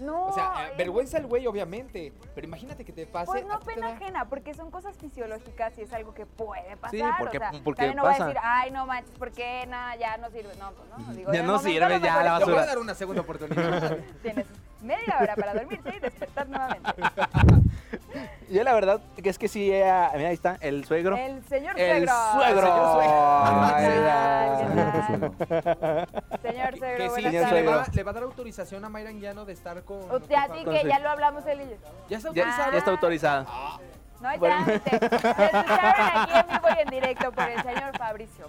No. O sea, eh, vergüenza el güey, obviamente. Pero imagínate que te pase. Pues no a pena da- ajena, porque son cosas fisiológicas y es algo que puede pasar. Sí, porque- o sea, porque también no voy pasa. a decir, ay, no manches, ¿por qué? No, ya no sirve. No, pues no. Digo, Ya no sirve, a ya, la es Te voy a basura. dar una segunda oportunidad. Tienes media hora para dormirte y despertar nuevamente. Yo la verdad que es que sí, eh, mira, ahí está, el suegro. El señor El suegro. suegro. señor suegro. Ay, ¿Qué ya. tal? ¿Qué tal? Señor que suegro, sí, buenas señor le tardes. va, suegro. le va a dar autorización a Mayra Anguiano de estar con. O sea, a ti Con que ya lo hablamos él y yo. ¿Ya está Ya, autorizado? ya está autorizada. No hay Bueno. trámite. Aquí en vivo y en directo por el señor Fabricio.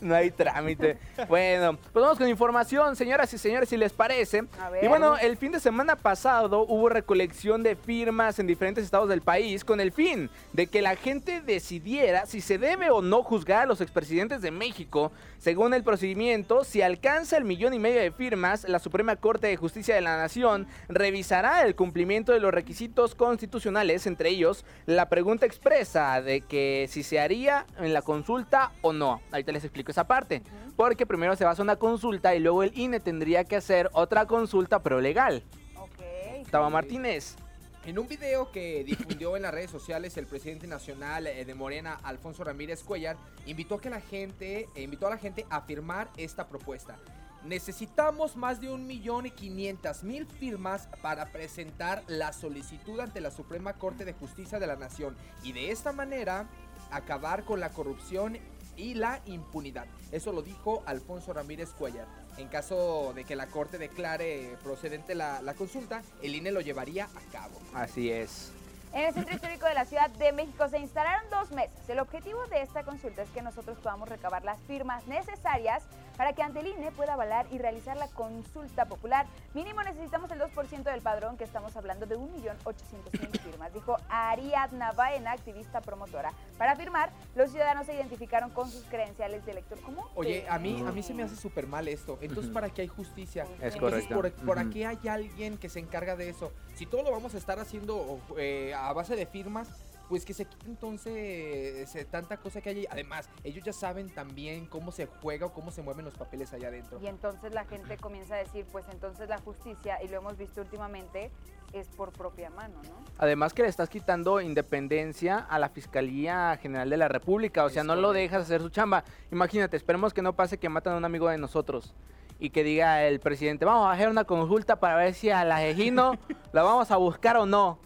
No hay trámite. Bueno, pues vamos con información, señoras y señores, si les parece. A ver. Y bueno, el fin de semana pasado hubo recolección de firmas en diferentes estados del país con el fin de que la gente decidiera si se debe o no juzgar a los expresidentes de México. Según el procedimiento, si alcanza el millón y medio de firmas, la Suprema Corte de Justicia de la Nación revisará el cumplimiento de los requisitos constitucionales, entre ellos la pregunta expresa de que si se haría en la consulta o no. Ahorita les explico esa parte. Porque primero se va a hacer una consulta y luego el INE tendría que hacer otra consulta, pero legal. Ok. Taba Martínez. En un video que difundió en las redes sociales el presidente nacional eh, de Morena, Alfonso Ramírez Cuellar, invitó a que la gente, eh, invitó a la gente a firmar esta propuesta. Necesitamos más de un millón y quinientas mil firmas para presentar la solicitud ante la Suprema Corte de Justicia de la Nación y de esta manera acabar con la corrupción y la impunidad. Eso lo dijo Alfonso Ramírez Cuellar. En caso de que la Corte declare procedente la, la consulta, el INE lo llevaría a cabo. Así es. En el Centro Histórico de la Ciudad de México se instalaron dos mesas. El objetivo de esta consulta es que nosotros podamos recabar las firmas necesarias para que ante el INE pueda avalar y realizar la consulta popular. Mínimo necesitamos el 2% del padrón, que estamos hablando de 1.800.000 firmas, dijo Ariadna Baena, activista promotora. Para firmar, los ciudadanos se identificaron con sus credenciales de elector común. Oye, a mí, a mí se me hace súper mal esto. Entonces. ¿para qué hay justicia? Es Entonces, correcto. ¿por, por aquí hay alguien que se encarga de eso? Si todo lo vamos a estar haciendo eh, a base de firmas, pues que se quite entonces eh, tanta cosa que hay. ahí. Además, ellos ya saben también cómo se juega o cómo se mueven los papeles allá adentro. Y entonces la gente comienza a decir, pues entonces la justicia, y lo hemos visto últimamente, es por propia mano, ¿no? Además que le estás quitando independencia a la Fiscalía General de la República, o sea, Es no lo dejas hacer su chamba. Imagínate, esperemos que no pase que matan a un amigo de nosotros y que diga el presidente, vamos a hacer una consulta para ver si a la Jejino la vamos a buscar o no.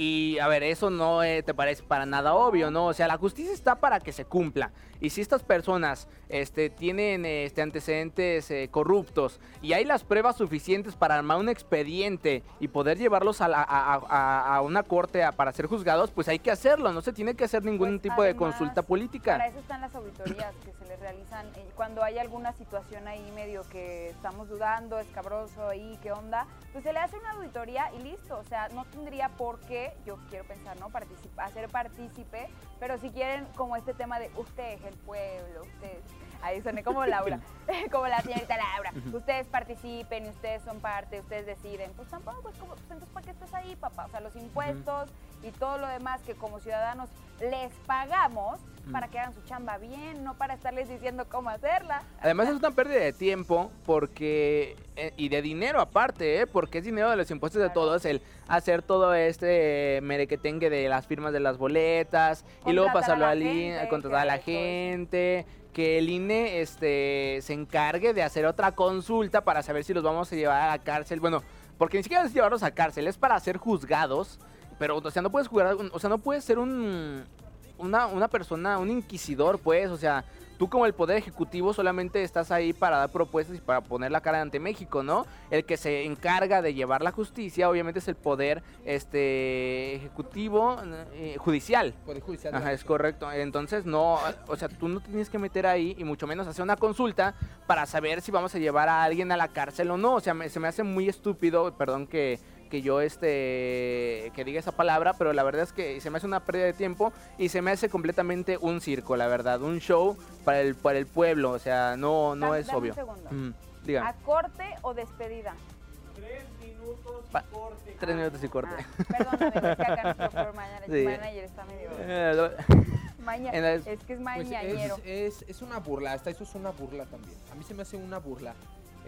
Y a ver, eso no eh, te parece para nada obvio, ¿no? O sea, la justicia está para que se cumpla. Y si estas personas este, tienen este, antecedentes eh, corruptos y hay las pruebas suficientes para armar un expediente y poder llevarlos a, la- a- a- a una corte a- para ser juzgados, pues hay que hacerlo. No se tiene que hacer ningún Pues, tipo de consulta política. Para eso están las auditorías que se les realizan cuando hay alguna situación ahí medio que estamos dudando, escabroso ahí, qué onda, pues se le hace una auditoría y listo. O sea, no tendría por qué, yo quiero pensar, ¿no? Participa, hacer partícipe, pero si quieren como este tema de ustedes, el pueblo, ustedes. Ahí soné como Laura, como la señorita Laura. Ustedes participen ustedes son parte, ustedes deciden. Pues tampoco, pues, como, pues entonces, ¿para qué estás ahí, papá? O sea, los impuestos y todo lo demás que como ciudadanos les pagamos para que hagan su chamba bien, no para estarles diciendo cómo hacerla. Además es una pérdida de tiempo porque eh, y de dinero aparte, ¿eh? porque es dinero de los impuestos de todos el hacer todo este merequetengue de las firmas de las boletas y luego pasarlo al INE, gente, contratar a la gente, que el INE este se encargue de hacer otra consulta para saber si los vamos a llevar a la cárcel. Bueno, porque ni siquiera es llevarlos a cárcel, es para ser juzgados, pero o sea, no puedes jugar, o sea, no puedes ser un una, una persona, un inquisidor, pues, o sea, tú como el Poder Ejecutivo solamente estás ahí para dar propuestas y para poner la cara ante México, ¿no? El que se encarga de llevar la justicia, obviamente, es el Poder este, Ejecutivo eh, Judicial. Poder judicial. Ajá, es correcto. Entonces, no, o sea, tú no tienes que meter ahí y mucho menos hacer una consulta para saber si vamos a llevar a alguien a la cárcel o no. O sea, me- se me hace muy estúpido, perdón que, que yo este que diga esa palabra, pero la verdad es que se me hace una pérdida de tiempo y se me hace completamente un circo, la verdad, un show para el para el pueblo, o sea, no no Dame- es dame un obvio. segundo. Mm. ¿A corte o despedida? Pa- Tres minutos y corte. Ah, perdóname, es que acá nuestro floor manager, Sí. manager está medio... Eh, Maña, la- es que es Pues mañañero. es, es, es una burla, hasta eso es una burla también. A mí se me hace una burla.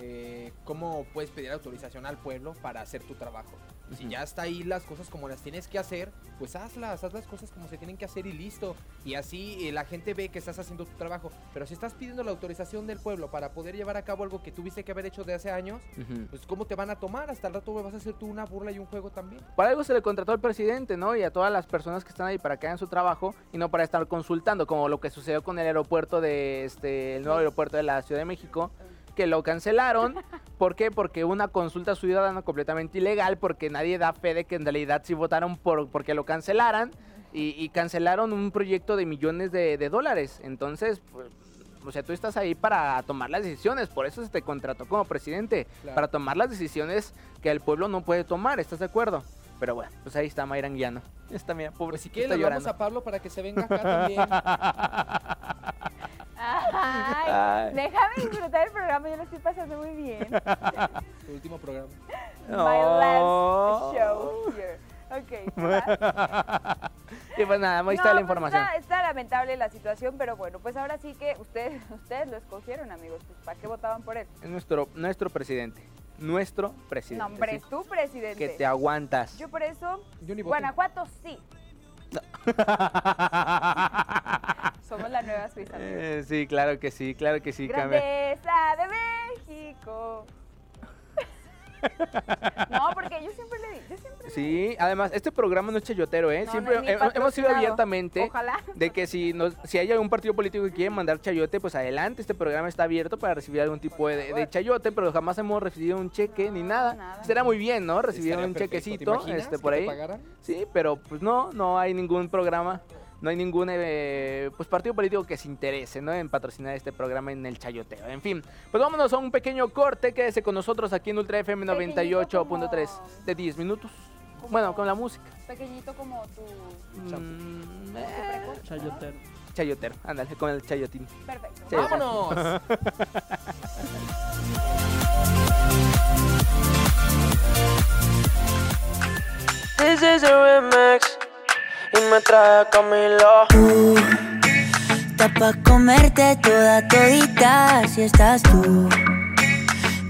Eh, ¿Cómo puedes pedir autorización al pueblo para hacer tu trabajo? Si ya está ahí las cosas como las tienes que hacer, pues hazlas, haz las cosas como se tienen que hacer y listo. Y así eh, la gente ve que estás haciendo tu trabajo. Pero si estás pidiendo la autorización del pueblo para poder llevar a cabo algo que tuviste que haber hecho de hace años, pues ¿cómo te van a tomar? Hasta el rato vas a hacer tú una burla y un juego también. Para algo se le contrató al presidente, ¿no? Y a todas las personas que están ahí para que hagan su trabajo y no para estar consultando, como lo que sucedió con el aeropuerto de este, el nuevo aeropuerto de la Ciudad de México, que lo cancelaron. ¿Por qué? Porque una consulta ciudadana completamente ilegal, porque nadie da fe de que en realidad sí votaron por porque lo cancelaran y, y cancelaron un proyecto de millones de, de dólares. Entonces, pues, o sea, tú estás ahí para tomar las decisiones, por eso se te contrató como presidente, Claro. para tomar las decisiones que el pueblo no puede tomar, ¿estás de acuerdo? Pero bueno, pues ahí está Mayra Anguiano. Está, mira, pobre, Pues si quieres, está le vamos a Pablo para que se venga acá también. Ay, déjame disfrutar el programa, yo lo estoy pasando muy bien. tu último programa. My Oh. last show here. Ok, y pues nada, ahí No, está la pues información. Está, está lamentable la situación, pero bueno, pues ahora sí que ustedes, ustedes lo escogieron, amigos. Pues, ¿Para qué votaban por él? Es nuestro, nuestro presidente. Nuestro presidente. No, hombre, sí. tú, presidente. Que te aguantas. Yo por eso, Yo ni voté. Guanajuato sí. Somos la nueva Suiza. Eh, sí, claro que sí, claro que sí. Grandeza de México. No, porque yo siempre le di, yo siempre le Sí, además, este programa no es chayotero, ¿eh? No, Siempre no, hemos sido abiertamente Ojalá. de que si, nos, si hay algún partido político que quiere mandar chayote, pues adelante, este programa está abierto para recibir algún tipo de, chayote, pero jamás hemos recibido un cheque ni nada. nada. Será muy bien, ¿no? Recibir un perfecto. ¿Te chequecito imaginas este, que por ahí. Sí, pero pues no, no hay ningún programa, no hay ningún eh, pues partido político que se interese, ¿no? En patrocinar este programa en el chayoteo. En fin, pues vámonos a un pequeño corte, quédese con nosotros aquí en Ultra FM Pequeñito 98.3 como- de 10 minutos. como- Bueno, con la música. Pequeñito como tu... Mm, eh, Chayotero. chayotero, ándale, con el chayotín. Perfecto. ¡Vámonos! This is a remix y me trae Camilo. Tú, está pa' comerte toda todita si estás tú.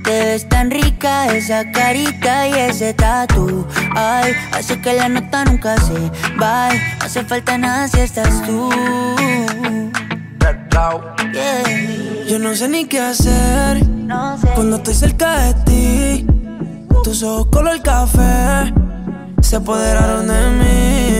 Te ves tan rica esa carita y ese tatu. Ay, hace que la nota nunca se va. No hace falta nada si estás tú. Yeah. Yo no sé ni qué hacer No sé. cuando estoy cerca de ti. Tus ojos color café se apoderaron de mí.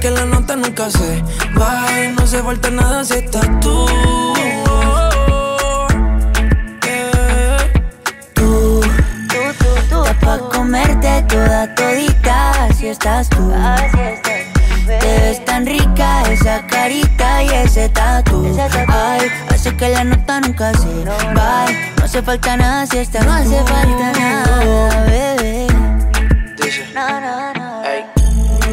Que la nota nunca se vaya. No se falta nada si estás tú. Yeah. Tú, tú, tú, pa' comerte toda todita, así estás tú. Así estás tú. Te ves tan rica esa carita y ese tatu. Ay, hace que la nota nunca se vaya. No hace falta nada si estás No hace falta nada, bebé. Dice, No, no, no.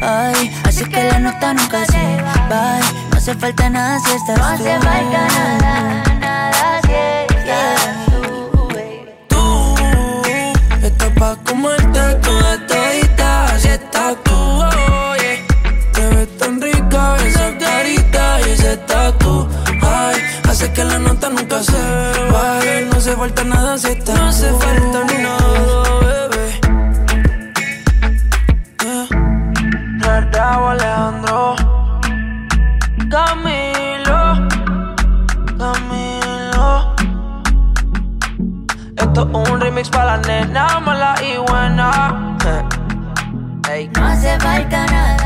Ay, así que la nota nunca se va. No hace falta nada si estás tú. No hace falta nada, nada si estás tú. Tú estás pa' comerte toda todita, así estás tú, yeah. Te ves tan rica esa carita y ese tatu. Ay, hace que la nota nunca se vaya. No hace falta nada si estás No hace falta Esto es un remix para la nena mala y buena Ey. No hace falta nada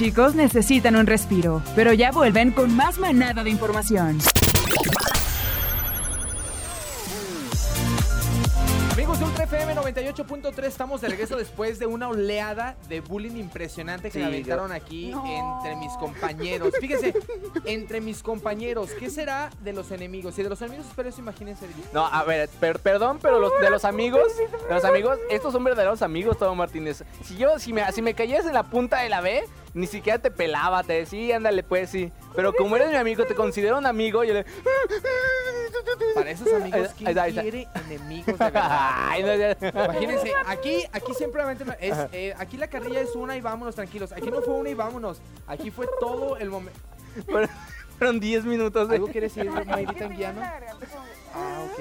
chicos necesitan un respiro, pero ya vuelven con más manada de información. Amigos de Ultra FM 98.3, estamos de regreso después de una oleada de bullying impresionante que me Sí, aventaron aquí entre mis compañeros. Fíjense, entre mis compañeros, ¿qué será de los enemigos? Y de los enemigos, espero eso, imagínense. No, a ver, per- perdón, pero los, de los amigos, de los amigos, estos son verdaderos amigos, Todo Martínez. Si yo, si me, si me caías en la punta de la B, ni siquiera te pelaba, te decía, ándale, pues sí. Pero como eres mi amigo, te considero un amigo, yo le. Para esos amigos, Ahí ¿quién está, ahí está. quiere enemigos de verdad? Ay, no, ya- Imagínense, aquí, aquí simplemente es, eh, aquí la carrilla es una y vámonos tranquilos. Aquí no fue una y vámonos. Aquí fue todo el momento. Fueron- Fueron 10 minutos de. ¿Algo quiere decir Mayrita como- Ah, ok.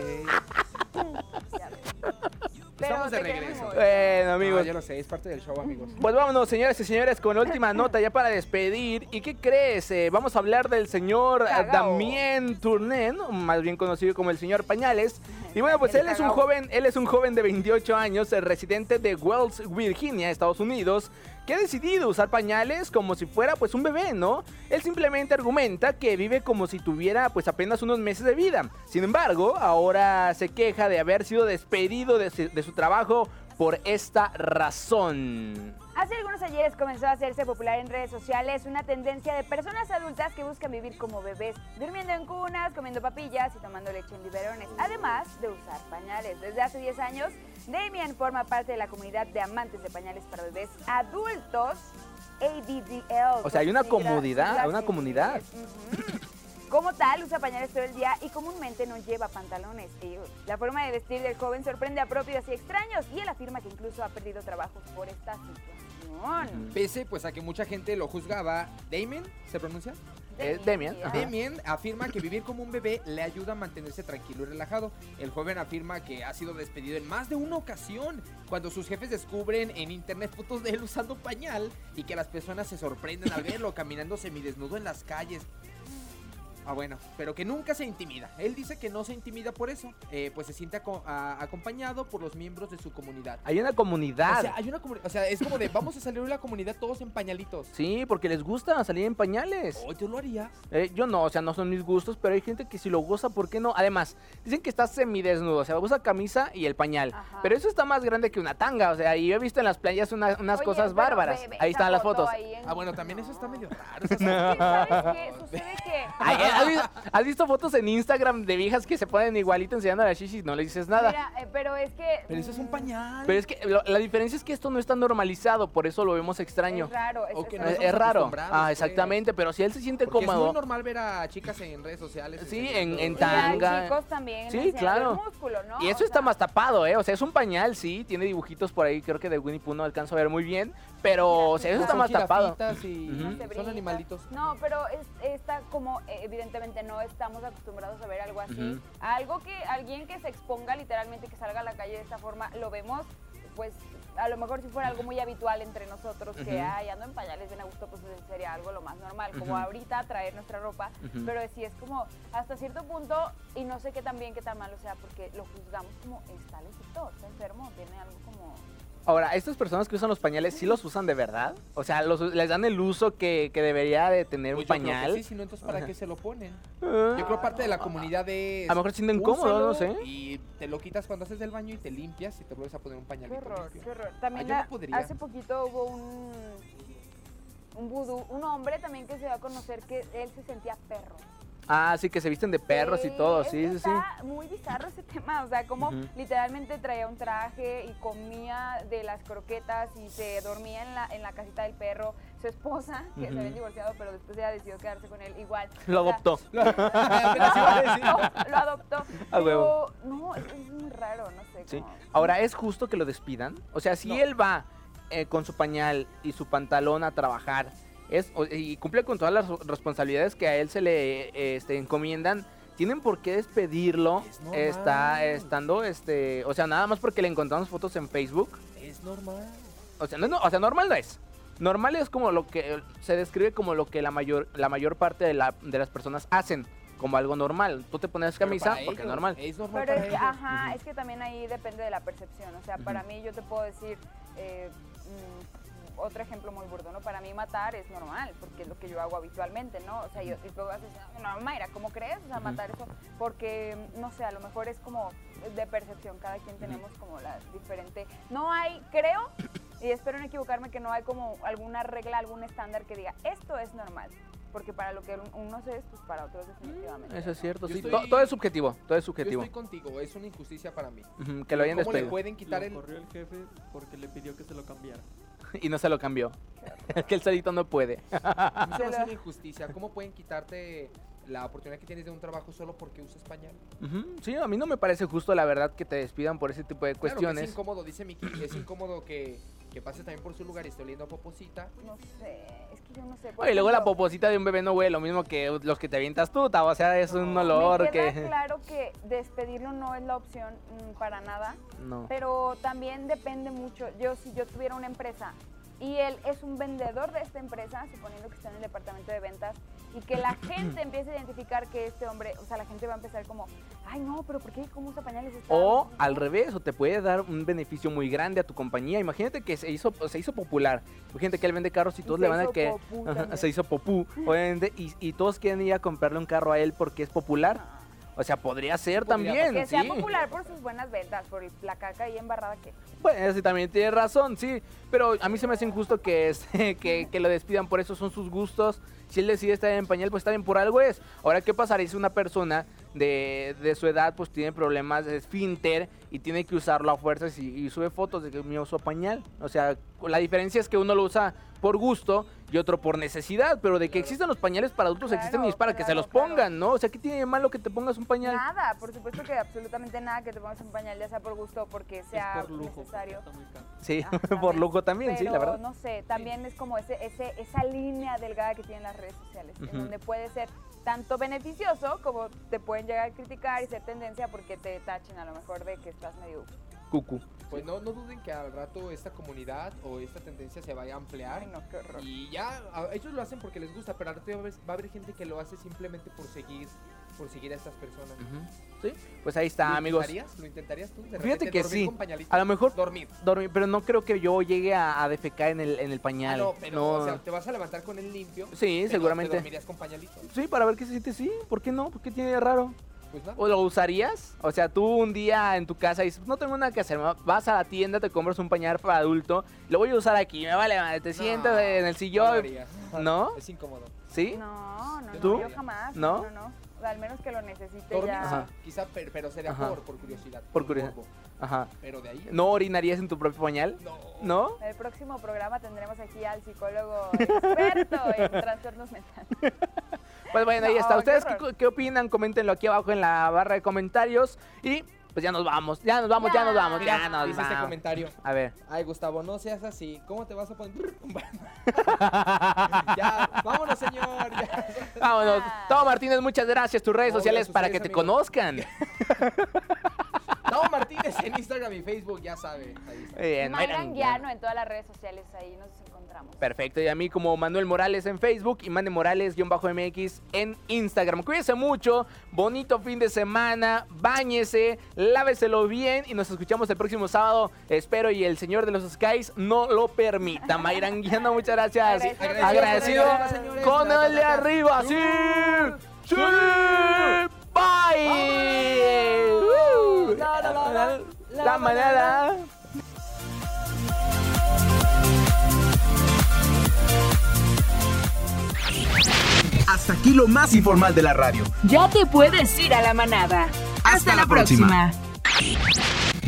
Pero Estamos de regreso. Bueno, Ah, amigos. ya lo sé, es parte del show, amigos. Pues vámonos, señoras y señores, con la última nota ya para despedir. ¿Y qué crees? Eh, vamos a hablar del señor eh, Cagao. Damien Tournen, más bien conocido como el señor Pañales. Y bueno, pues él es un joven, él es un joven de 28 años, eh, residente de Wells, Virginia, Estados Unidos, que ha decidido usar pañales como si fuera pues un bebé, ¿no? Él simplemente argumenta que vive como si tuviera pues apenas unos meses de vida. Sin embargo, ahora se queja de haber sido despedido de su- de su trabajo por esta razón. Hace algunos ayeres comenzó a hacerse popular en redes sociales una tendencia de personas adultas que buscan vivir como bebés, durmiendo en cunas, comiendo papillas y tomando leche en biberones, además de usar pañales. Desde hace 10 años, Damien forma parte de la comunidad de amantes de pañales para bebés adultos, ABDL. O sea, hay una comunidad, siglas una comunidad. Como tal, usa pañales todo el día y comúnmente no lleva pantalones. La forma de vestir del joven sorprende a propios y extraños y él afirma que incluso ha perdido trabajos por esta situación. Pese pues a que mucha gente lo juzgaba, Damien, ¿se pronuncia? Es Damien. Damien afirma que vivir como un bebé le ayuda a mantenerse tranquilo y relajado. El joven afirma que ha sido despedido en más de una ocasión cuando sus jefes descubren en internet fotos de él usando pañal y que las personas se sorprenden al verlo caminando semidesnudo en las calles. Ah, bueno, pero que nunca se intimida. Él dice que no se intimida por eso. eh, pues se siente aco- a- acompañado por los miembros de su comunidad. Hay una comunidad. O sea, hay una comunidad. O sea, es como de vamos a salir de la comunidad todos en pañalitos. Sí, porque les gusta salir en pañales. Hoy tú lo harías. Eh, yo no, o sea, no son mis gustos, pero hay gente que si lo goza, ¿por qué no? Además, dicen que está semidesnudo, o sea, usa camisa y el pañal. Ajá. Pero eso está más grande que una tanga, o sea, y yo he visto en las playas una- unas Oye, cosas bárbaras. Ahí están las foto fotos. en- Ah, bueno, también eso está medio raro. Es que, ¿sabes qué? Sucede que... Ay, ¿has, visto, has visto fotos en Instagram de viejas que se ponen igualito enseñando las shishis? No le dices nada. Mira, eh, pero es que... Pero eso es un mm, pañal. Pero es que lo- la diferencia es que esto no está normalizado, por eso lo vemos extraño. Es raro. Es, O que es no Es, raro. es estamos raro. acostumbrados, Ah, pues. exactamente, pero si él se siente Porque es cómodo. muy normal ver a chicas en redes sociales. Sí, enseñando- en- en Y hay tanga. chicos también Sí, enseñando claro. el músculo, ¿no? Y eso O está sea, más tapado, ¿eh? O sea, es un pañal, sí, tiene dibujitos por ahí, creo que de Winnie Pooh no alcanzo a ver muy bien, pero, o sea, eso está más tapado. y son animalitos. No, pero es, está como, eh, evidentemente no estamos acostumbrados a ver algo así. Algo que alguien que se exponga literalmente, que salga a la calle de esta forma, lo vemos, pues a lo mejor si fuera algo muy habitual entre nosotros, que ay, ando en pañales bien a gusto, pues sería algo lo más normal, como ahorita traer nuestra ropa, pero sí es como hasta cierto punto, y no sé qué tan bien, qué tan malo sea, porque lo juzgamos como está loquito, está enfermo, tiene algo como... Ahora, estas personas que usan los pañales, ¿sí los usan de verdad? O sea, los, ¿les dan el uso que, que debería de tener un Pues que pañal? Sí, si no, entonces ¿para qué se lo ponen? Ah. Yo creo que parte de la comunidad es. A lo mejor sienten cómodos, no sé. Y te lo quitas cuando haces del baño y te limpias y te vuelves a poner un Qué pañalito. horror, limpio. qué horror. También Ah, no hace poquito hubo un un vudú, un hombre también que se dio a conocer que él se sentía perro. Ah, sí, que se visten de perros y todo, sí, sí, sí. Muy bizarro ese tema, o sea, como literalmente traía un traje y comía de las croquetas y se dormía en la, en la casita del perro. Su esposa, que se habían divorciado, pero después ella decidió quedarse con él igual. Lo O sea, adoptó. Lo, lo adoptó. A pero huevo. no, es, es muy raro, no sé. Sí. Ahora, ¿es justo que lo despidan? O sea, si No. él va eh, con su pañal y su pantalón a trabajar es, o- y cumple con todas las responsabilidades que a él se le este, encomiendan, ¿tienen por qué despedirlo Es está, estando, este, o sea, nada más porque le encontramos fotos en Facebook? Es normal. O sea, no, no, o sea, normal no es. Normal es como lo que se describe como lo que la mayor, la mayor parte de, la- de las personas hacen, como algo normal. Tú te pones camisa porque es normal. Es normal Pero es que, ajá, es que también ahí depende de la percepción. O sea, para mí yo te puedo decir eh, mm, otro ejemplo muy burdo, ¿no? Para mí matar es normal, porque es lo que yo hago habitualmente, ¿no? O sea, yo, y tú vas decir, no, Mayra, ¿cómo crees? O sea, matar eso, porque, no sé, a lo mejor es como de percepción, cada quien tenemos como la diferente... No hay, creo, y espero no equivocarme, que no hay como alguna regla, algún estándar que diga, esto es normal. Porque para lo que un- unos es, pues para otros definitivamente. Eso es ¿no? cierto, Yo sí. estoy- todo es subjetivo, todo es Yo subjetivo. estoy contigo, es una injusticia para mí. Que lo hayan ¿Cómo le pueden quitar Lo el, corrió el jefe porque le pidió que se lo cambiara. Y no se lo cambió. Es que el solito no puede. Hace lo- una injusticia. ¿Cómo pueden quitarte la oportunidad que tienes de un trabajo solo porque usas pañal? Ujú, Sí, a mí no me parece justo, la verdad, que te despidan por ese tipo de Claro cuestiones. es incómodo, dice Miki, es incómodo que, que pases también por su lugar y esté oliendo a poposita. No sé, es yo no sé. Oye, luego la poposita de un bebé no huele lo mismo que los que te avientas tú, Tavo, O sea, es un olor Me queda que. claro que despedirlo no es la opción mm, para nada, No. pero también depende mucho. Yo, si yo tuviera una empresa y él es un vendedor de esta empresa, suponiendo que está en el departamento de ventas, y que la gente empiece a identificar que este hombre, o sea, la gente va a empezar como, ay, no, pero ¿por qué? ¿Cómo usa pañales? Está- O al revés, o te puede dar un beneficio muy grande a tu compañía. Imagínate que se hizo, se hizo popular. Imagínate que él vende carros y todos le van a que. popú Ajá, se hizo popú, obviamente, y, y todos quieren ir a comprarle un carro a él porque es popular. O sea, podría ser Podría también, Que sea popular por sus buenas ventas, por la caca ahí embarrada que... Bueno, sí, también tiene razón, sí. Pero a mí se me hace injusto que, este, que, que lo despidan por eso, son sus gustos. Si él decide estar en pañal, pues bien, por algo es. Ahora, ¿qué pasaría si una persona de, de su edad pues tiene problemas de esfínter y tiene que usarlo a fuerzas y, y sube fotos de que me uso pañal? O sea, la diferencia es que uno lo usa por gusto y otro por necesidad, pero de que existen los pañales para adultos Claro, existen y es para que se claro, los claro. pongan, ¿no? O sea, ¿qué tiene de malo que te pongas un pañal? Nada, por supuesto que absolutamente nada que te pongas un pañal, ya sea por gusto o porque sea es por lujo. necesario. Sí, Ajá, por lujo también, sí, Pero, la verdad. no sé, también es como ese, ese, esa línea delgada que tienen las redes sociales, Ujú. en donde puede ser tanto beneficioso como te pueden llegar a criticar y ser tendencia porque te tachen a lo mejor de que estás medio Cucu. Pues no, no duden que al rato esta comunidad o esta tendencia se vaya a ampliar. Ay, no, qué horror. Y ya, a- ellos lo hacen porque les gusta, pero al rato va a haber, va a haber gente que lo hace simplemente por seguir, por seguir a estas personas. Sí, pues ahí está, ¿Lo amigos. intentarías? ¿Lo intentarías tú? De Fíjate repente que dormir sí. A lo mejor Dormir. dormir, pero no creo que yo llegue a, a defecar en el, en el Ah, pañal. no, pero No. o sea, te vas a levantar con él limpio. Sí, pero seguramente. Te dormirías con pañalito. Sí, para ver qué se siente, sí. ¿Por qué no? ¿Por qué tiene de raro? Pues nada. ¿O lo usarías? O sea, tú un día en tu casa dices, no tengo nada que hacer, vas a la tienda, te compras un pañal para adulto, lo voy a usar aquí, me vale, madre, te No, sientas en el no lo sillón. harías. ¿No? Es incómodo. ¿Sí? No, no, ¿Tú? no, yo jamás. ¿No? No, no, no. O sea, al menos que lo necesite ya. Ajá. quizá, pero, pero sería Ajá. por, por curiosidad. Por curiosidad. morbo. Ajá. Pero de ahí. ¿No orinarías en tu propio pañal? No. ¿No? En el próximo programa tendremos aquí al psicólogo experto en trastornos mentales. Pues bueno, ahí está. ¿Ustedes qué, opinan? Coméntenlo aquí abajo en la barra de comentarios. Y pues ya nos vamos, ya nos vamos, ya, Ya. nos vamos, Mira, ya nos dice este vamos. comentario. A ver. Ay, Gustavo, no seas así. ¿Cómo te vas a poner? ya, vámonos, señor. ya. Vámonos. Toma Martínez, muchas gracias. Tus redes No, sociales para que te conozcan. Martínez en Instagram y Facebook, ya sabe. Ahí está. Bien, Anguiano en todas las redes sociales, ahí nos encontramos. Perfecto, y a mí como Manuel Morales en Facebook y Mane Morales-MX en Instagram. Cuídense mucho, bonito fin de semana, bañese, láveselo bien y nos escuchamos el próximo sábado. Espero y el señor de los skies no lo permita. Mayra Anguiano, muchas gracias. Agradecido. Agradecido con el de arriba. ¡Sí! ¡Sí! ¡Bye! Uh, La, la, la, la, La la manada. Hasta aquí lo más informal de la radio. Ya te puedes ir a la manada. Hasta la próxima. próxima.